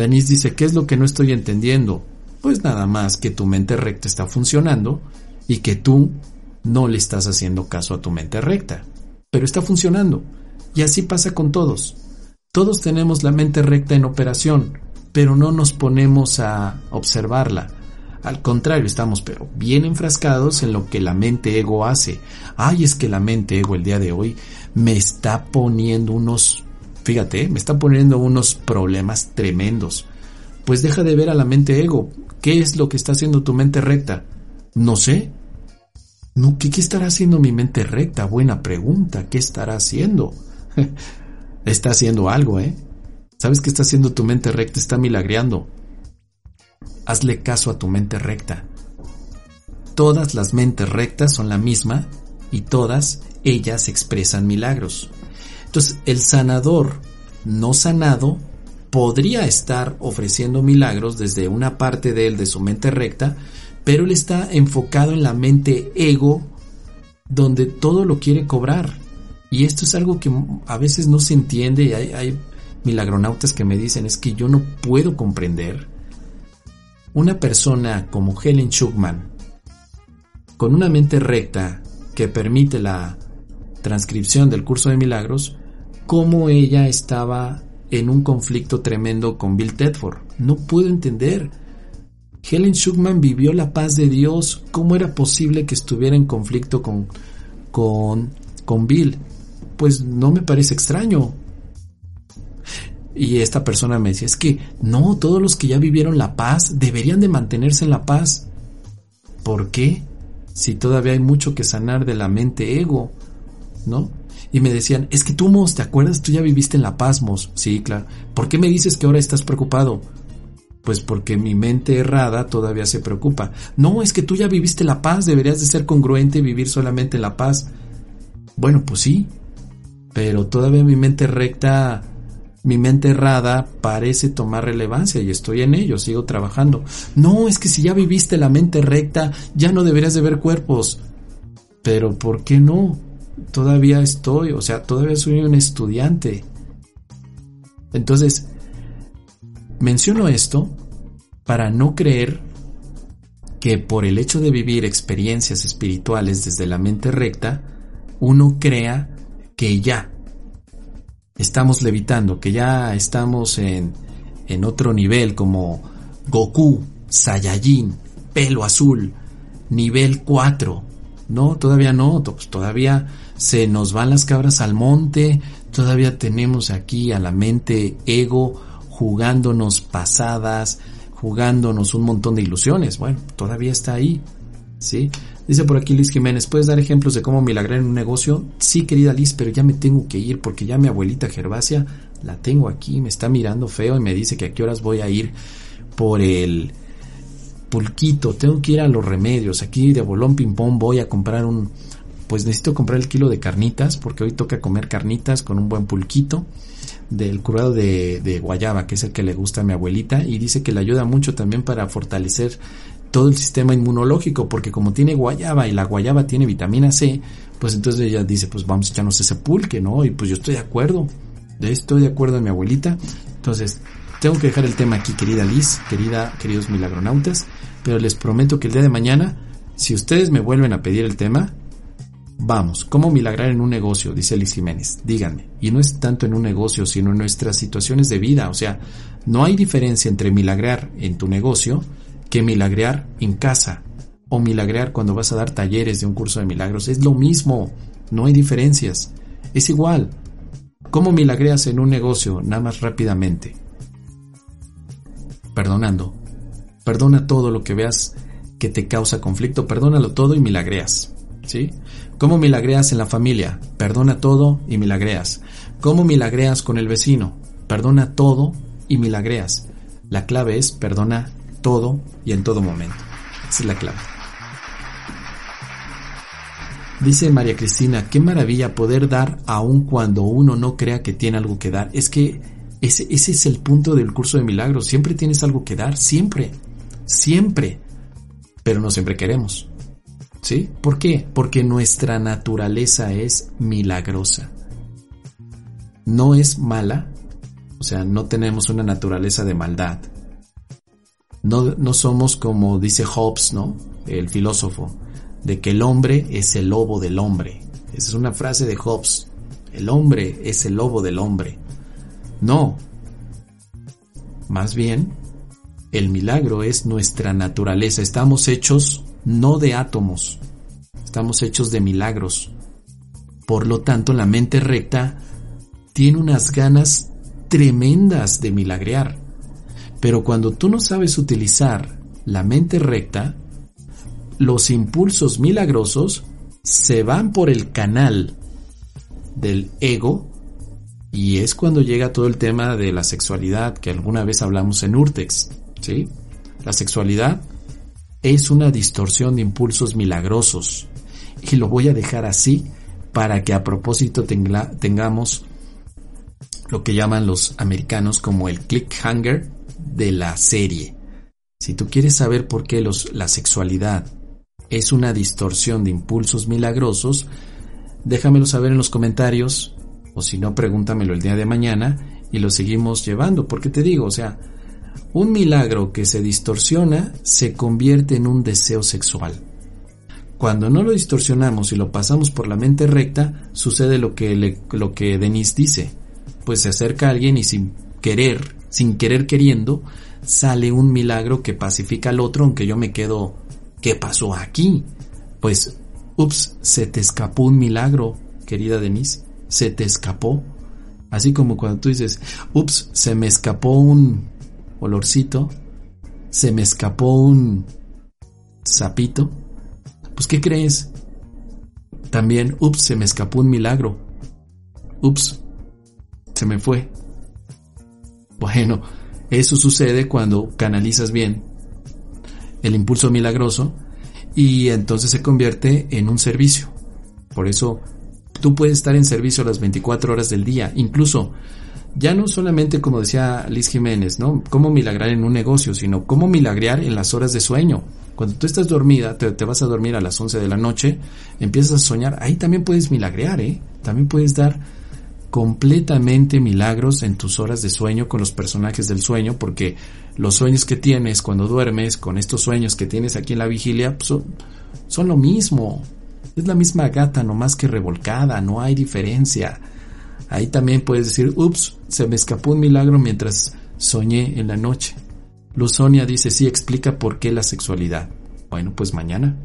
Denise dice, ¿qué es lo que no estoy entendiendo? Pues nada más que tu mente recta está funcionando y que tú no le estás haciendo caso a tu mente recta. Pero está funcionando. Y así pasa con todos. Todos tenemos la mente recta en operación, pero no nos ponemos a observarla al contrario, estamos pero bien enfrascados en lo que la mente ego hace. Ay, es que la mente ego el día de hoy me está poniendo unos, fíjate, me está poniendo unos problemas tremendos. Pues deja de ver a la mente ego. ¿Qué es lo que está haciendo tu mente recta? No sé. ¿qué, qué estará haciendo mi mente recta? Buena pregunta. ¿Qué estará haciendo? está haciendo algo, ¿eh? ¿Sabes qué está haciendo tu mente recta? Está milagreando hazle caso a tu mente recta. Todas las mentes rectas son la misma y todas ellas expresan milagros. Entonces, el sanador no sanado podría estar ofreciendo milagros desde una parte de él, de su mente recta, pero él está enfocado en la mente ego, donde todo lo quiere cobrar. Y esto es algo que a veces no se entiende y hay, hay milagronautas que me dicen es que yo no puedo comprender una persona como Helen Schuckman, con una mente recta que permite la transcripción del curso de milagros, cómo ella estaba en un conflicto tremendo con Bill Tedford. No puedo entender. Helen Schuckman vivió la paz de Dios. ¿Cómo era posible que estuviera en conflicto con, con, con Bill? Pues no me parece extraño. Y esta persona me decía, es que no, todos los que ya vivieron la paz deberían de mantenerse en la paz. ¿Por qué? Si todavía hay mucho que sanar de la mente ego, ¿no? Y me decían, es que tú, Mos, ¿te acuerdas? Tú ya viviste en la paz, Mos. Sí, claro. ¿Por qué me dices que ahora estás preocupado? Pues porque mi mente errada todavía se preocupa. No, es que tú ya viviste la paz, deberías de ser congruente y vivir solamente en la paz. Bueno, pues sí, pero todavía mi mente recta mi mente errada parece tomar relevancia y estoy en ello, sigo trabajando. No, es que si ya viviste la mente recta, ya no deberías de ver cuerpos. Pero ¿por qué no? Todavía estoy, o sea, todavía soy un estudiante. Entonces, menciono esto para no creer que por el hecho de vivir experiencias espirituales desde la mente recta, uno crea que ya estamos levitando, que ya estamos en, en otro nivel como Goku, Saiyajin, pelo azul, nivel 4. No, todavía no, todavía se nos van las cabras al monte, todavía tenemos aquí a la mente ego jugándonos pasadas, jugándonos un montón de ilusiones. Bueno, todavía está ahí, ¿sí? Dice por aquí Liz Jiménez, ¿puedes dar ejemplos de cómo milagrar en un negocio? Sí, querida Liz, pero ya me tengo que ir porque ya mi abuelita Gervasia la tengo aquí, me está mirando feo y me dice que a qué horas voy a ir por el pulquito, tengo que ir a los remedios, aquí de bolón ping pong voy a comprar un, pues necesito comprar el kilo de carnitas porque hoy toca comer carnitas con un buen pulquito del curado de, de, guayaba, que es el que le gusta a mi abuelita, y dice que le ayuda mucho también para fortalecer todo el sistema inmunológico, porque como tiene guayaba y la guayaba tiene vitamina C, pues entonces ella dice, pues vamos a echarnos ese pulque, ¿no? Y pues yo estoy de acuerdo, estoy de acuerdo a mi abuelita, entonces tengo que dejar el tema aquí, querida Liz, querida, queridos milagronautas, pero les prometo que el día de mañana, si ustedes me vuelven a pedir el tema, Vamos, ¿cómo milagrar en un negocio? Dice Liz Jiménez. Díganme. Y no es tanto en un negocio, sino en nuestras situaciones de vida. O sea, no hay diferencia entre milagrar en tu negocio que milagrear en casa o milagrear cuando vas a dar talleres de un curso de milagros. Es lo mismo. No hay diferencias. Es igual. ¿Cómo milagreas en un negocio? Nada más rápidamente. Perdonando. Perdona todo lo que veas que te causa conflicto. Perdónalo todo y milagreas. ¿Sí? ¿Cómo milagreas en la familia? Perdona todo y milagreas. ¿Cómo milagreas con el vecino? Perdona todo y milagreas. La clave es perdona todo y en todo momento. Esa es la clave. Dice María Cristina, qué maravilla poder dar aun cuando uno no crea que tiene algo que dar. Es que ese, ese es el punto del curso de milagros. Siempre tienes algo que dar, siempre, siempre. Pero no siempre queremos. ¿Sí? ¿Por qué? Porque nuestra naturaleza es milagrosa. No es mala, o sea, no tenemos una naturaleza de maldad. No, no somos como dice Hobbes, ¿no? El filósofo, de que el hombre es el lobo del hombre. Esa es una frase de Hobbes. El hombre es el lobo del hombre. No. Más bien, el milagro es nuestra naturaleza. Estamos hechos no de átomos. Estamos hechos de milagros. Por lo tanto, la mente recta tiene unas ganas tremendas de milagrear. Pero cuando tú no sabes utilizar la mente recta, los impulsos milagrosos se van por el canal del ego y es cuando llega todo el tema de la sexualidad que alguna vez hablamos en Urtex, ¿sí? La sexualidad es una distorsión de impulsos milagrosos. Y lo voy a dejar así para que a propósito tengamos lo que llaman los americanos como el clickhanger de la serie. Si tú quieres saber por qué los, la sexualidad es una distorsión de impulsos milagrosos, déjamelo saber en los comentarios o si no, pregúntamelo el día de mañana y lo seguimos llevando. Porque te digo, o sea, un milagro que se distorsiona se convierte en un deseo sexual. Cuando no lo distorsionamos y lo pasamos por la mente recta, sucede lo que, lo que Denise dice. Pues se acerca a alguien y sin querer, sin querer queriendo, sale un milagro que pacifica al otro, aunque yo me quedo, ¿qué pasó aquí? Pues, ups, se te escapó un milagro, querida Denise, se te escapó. Así como cuando tú dices, ups, se me escapó un, olorcito, se me escapó un sapito. Pues, ¿qué crees? También, ups, se me escapó un milagro. Ups, se me fue. Bueno, eso sucede cuando canalizas bien el impulso milagroso y entonces se convierte en un servicio. Por eso tú puedes estar en servicio las 24 horas del día. Incluso ya no solamente como decía Liz Jiménez, ¿no? Cómo milagrar en un negocio, sino cómo milagrear en las horas de sueño. Cuando tú estás dormida, te, vas a dormir a las 11 de la noche, empiezas a soñar, ahí también puedes milagrear, ¿eh? También puedes dar completamente milagros en tus horas de sueño con los personajes del sueño, porque los sueños que tienes cuando duermes, con estos sueños que tienes aquí en la vigilia, pues, son, son lo mismo. Es la misma gata, no más que revolcada, no hay diferencia. Ahí también puedes decir, ups, se me escapó un milagro mientras soñé en la noche. Luzonia dice, sí, explica por qué la sexualidad. Bueno, pues mañana,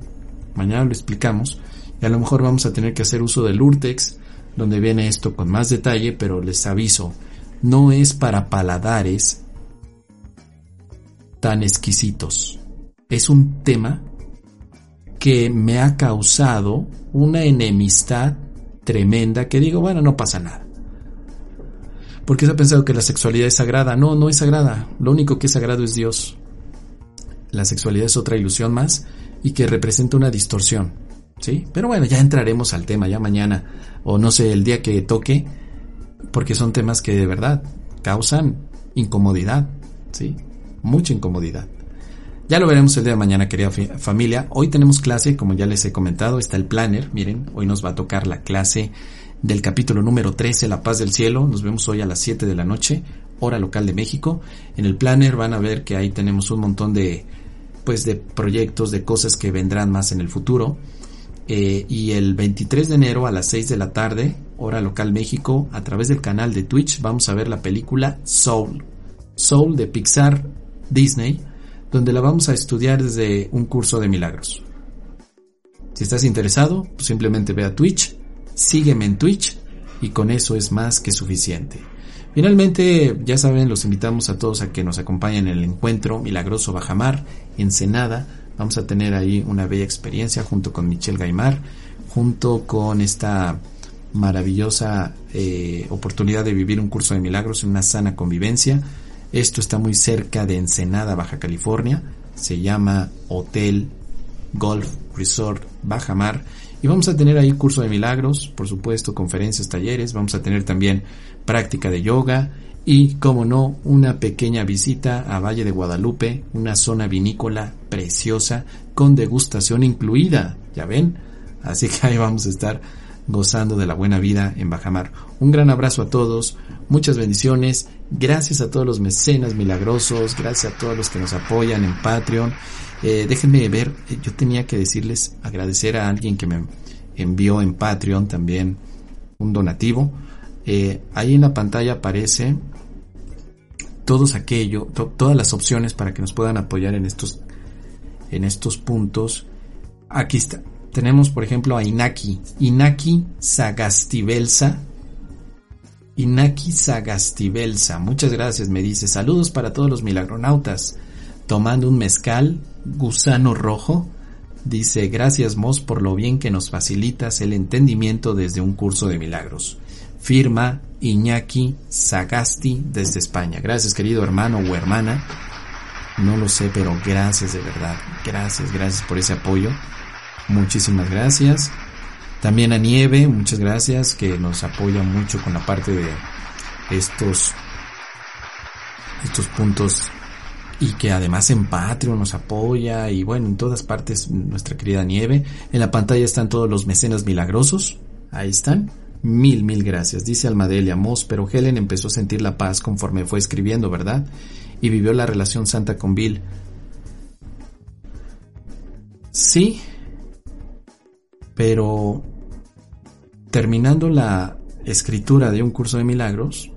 mañana lo explicamos y a lo mejor vamos a tener que hacer uso del Urtex, donde viene esto con más detalle, pero les aviso, no es para paladares tan exquisitos. Es un tema que me ha causado una enemistad tremenda que digo, bueno, no pasa nada. Porque se ha pensado que la sexualidad es sagrada. No, no es sagrada. Lo único que es sagrado es Dios. La sexualidad es otra ilusión más y que representa una distorsión. ¿Sí? Pero bueno, ya entraremos al tema ya mañana o no sé, el día que toque, porque son temas que de verdad causan incomodidad, ¿sí? Mucha incomodidad. Ya lo veremos el día de mañana, querida familia. Hoy tenemos clase, como ya les he comentado, está el planner. Miren, hoy nos va a tocar la clase del capítulo número 13, La Paz del Cielo. Nos vemos hoy a las 7 de la noche, hora local de México. En el planner van a ver que ahí tenemos un montón de, pues, de proyectos, de cosas que vendrán más en el futuro. Eh, y el 23 de enero a las 6 de la tarde, hora local México, a través del canal de Twitch, vamos a ver la película Soul. Soul de Pixar Disney donde la vamos a estudiar desde un curso de milagros. Si estás interesado, pues simplemente ve a Twitch, sígueme en Twitch y con eso es más que suficiente. Finalmente, ya saben, los invitamos a todos a que nos acompañen en el encuentro Milagroso Bajamar, Ensenada. Vamos a tener ahí una bella experiencia junto con Michelle Gaimar, junto con esta maravillosa eh, oportunidad de vivir un curso de milagros en una sana convivencia esto está muy cerca de Ensenada, Baja California. Se llama Hotel Golf Resort Baja Mar. Y vamos a tener ahí curso de milagros, por supuesto, conferencias, talleres. Vamos a tener también práctica de yoga y, como no, una pequeña visita a Valle de Guadalupe, una zona vinícola preciosa con degustación incluida. ¿Ya ven? Así que ahí vamos a estar gozando de la buena vida en Bajamar. Un gran abrazo a todos, muchas bendiciones, gracias a todos los mecenas milagrosos, gracias a todos los que nos apoyan en Patreon. Eh, déjenme ver, eh, yo tenía que decirles, agradecer a alguien que me envió en Patreon también un donativo. Eh, ahí en la pantalla aparece todos aquello, todas las opciones para que nos puedan apoyar en estos, en estos puntos. Aquí está. Tenemos, por ejemplo, a Inaki. Inaki Sagastibelsa. Inaki Sagastibelsa. Muchas gracias, me dice. Saludos para todos los milagronautas. Tomando un mezcal, gusano rojo. Dice, gracias Mos por lo bien que nos facilitas el entendimiento desde un curso de milagros. Firma Iñaki Sagasti desde España. Gracias querido hermano o hermana. No lo sé, pero gracias de verdad. Gracias, gracias por ese apoyo. Muchísimas gracias. También a Nieve, muchas gracias, que nos apoya mucho con la parte de estos, estos puntos y que además en Patreon nos apoya y bueno, en todas partes nuestra querida Nieve. En la pantalla están todos los mecenas milagrosos. Ahí están. Mil, mil gracias. Dice Almadelia Moss, pero Helen empezó a sentir la paz conforme fue escribiendo, ¿verdad? Y vivió la relación santa con Bill. Sí, pero terminando la escritura de un curso de milagros,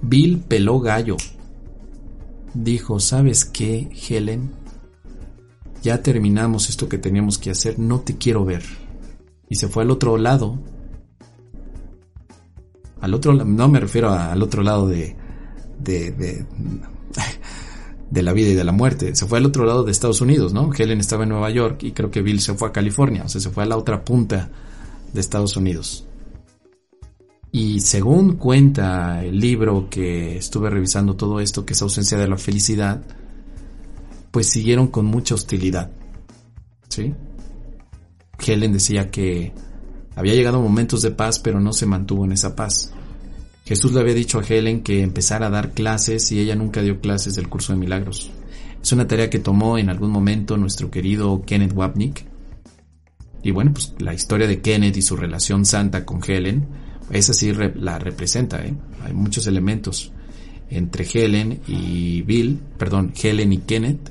Bill peló gallo. Dijo, ¿sabes qué, Helen? Ya terminamos esto que teníamos que hacer, no te quiero ver. Y se fue al otro lado. Al otro no me refiero al otro lado de, de, de de la vida y de la muerte. Se fue al otro lado de Estados Unidos, ¿no? Helen estaba en Nueva York y creo que Bill se fue a California, o sea, se fue a la otra punta de Estados Unidos. Y según cuenta el libro que estuve revisando todo esto, que es ausencia de la felicidad, pues siguieron con mucha hostilidad. ¿Sí? Helen decía que había llegado momentos de paz, pero no se mantuvo en esa paz. Jesús le había dicho a Helen que empezara a dar clases y ella nunca dio clases del curso de milagros. Es una tarea que tomó en algún momento nuestro querido Kenneth Wapnick. Y bueno, pues la historia de Kenneth y su relación santa con Helen, esa sí la representa, ¿eh? Hay muchos elementos entre Helen y Bill, perdón, Helen y Kenneth,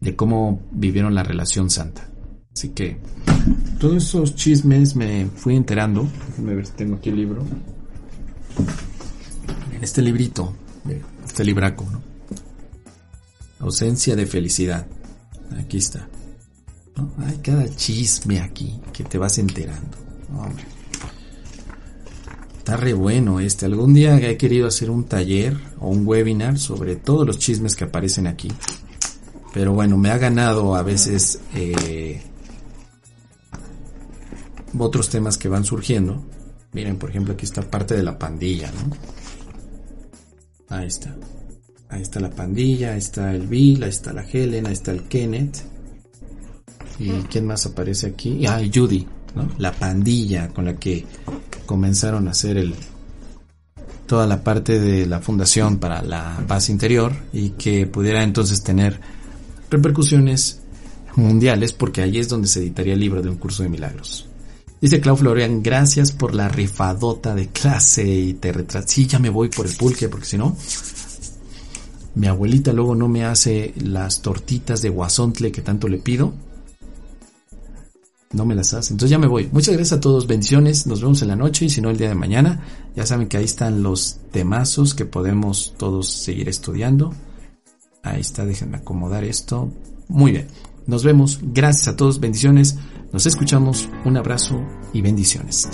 de cómo vivieron la relación santa. Así que todos esos chismes me fui enterando. Déjame ver si tengo aquí el libro en este librito, este libraco, ¿no? Ausencia de felicidad. Aquí está. Hay cada chisme aquí que te vas enterando. Hombre. Está re bueno este. Algún día he querido hacer un taller o un webinar sobre todos los chismes que aparecen aquí. Pero bueno, me ha ganado a veces eh, otros temas que van surgiendo Miren, por ejemplo, aquí está parte de la pandilla, ¿no? Ahí está. Ahí está la pandilla, ahí está el Bill, ahí está la Helen, ahí está el Kenneth. ¿Y quién más aparece aquí? Ah, Judy, La pandilla con la que comenzaron a hacer el toda la parte de la fundación para la paz interior y que pudiera entonces tener repercusiones mundiales porque ahí es donde se editaría el libro de un curso de milagros. Dice Clau Florian, gracias por la rifadota de clase y te retraso. Sí, ya me voy por el pulque porque si no, mi abuelita luego no me hace las tortitas de guasontle que tanto le pido. No me las hace. Entonces ya me voy. Muchas gracias a todos. Bendiciones. Nos vemos en la noche y si no el día de mañana. Ya saben que ahí están los temazos que podemos todos seguir estudiando. Ahí está. Déjenme acomodar esto. Muy bien. Nos vemos. Gracias a todos. Bendiciones. Nos escuchamos. Un abrazo y bendiciones.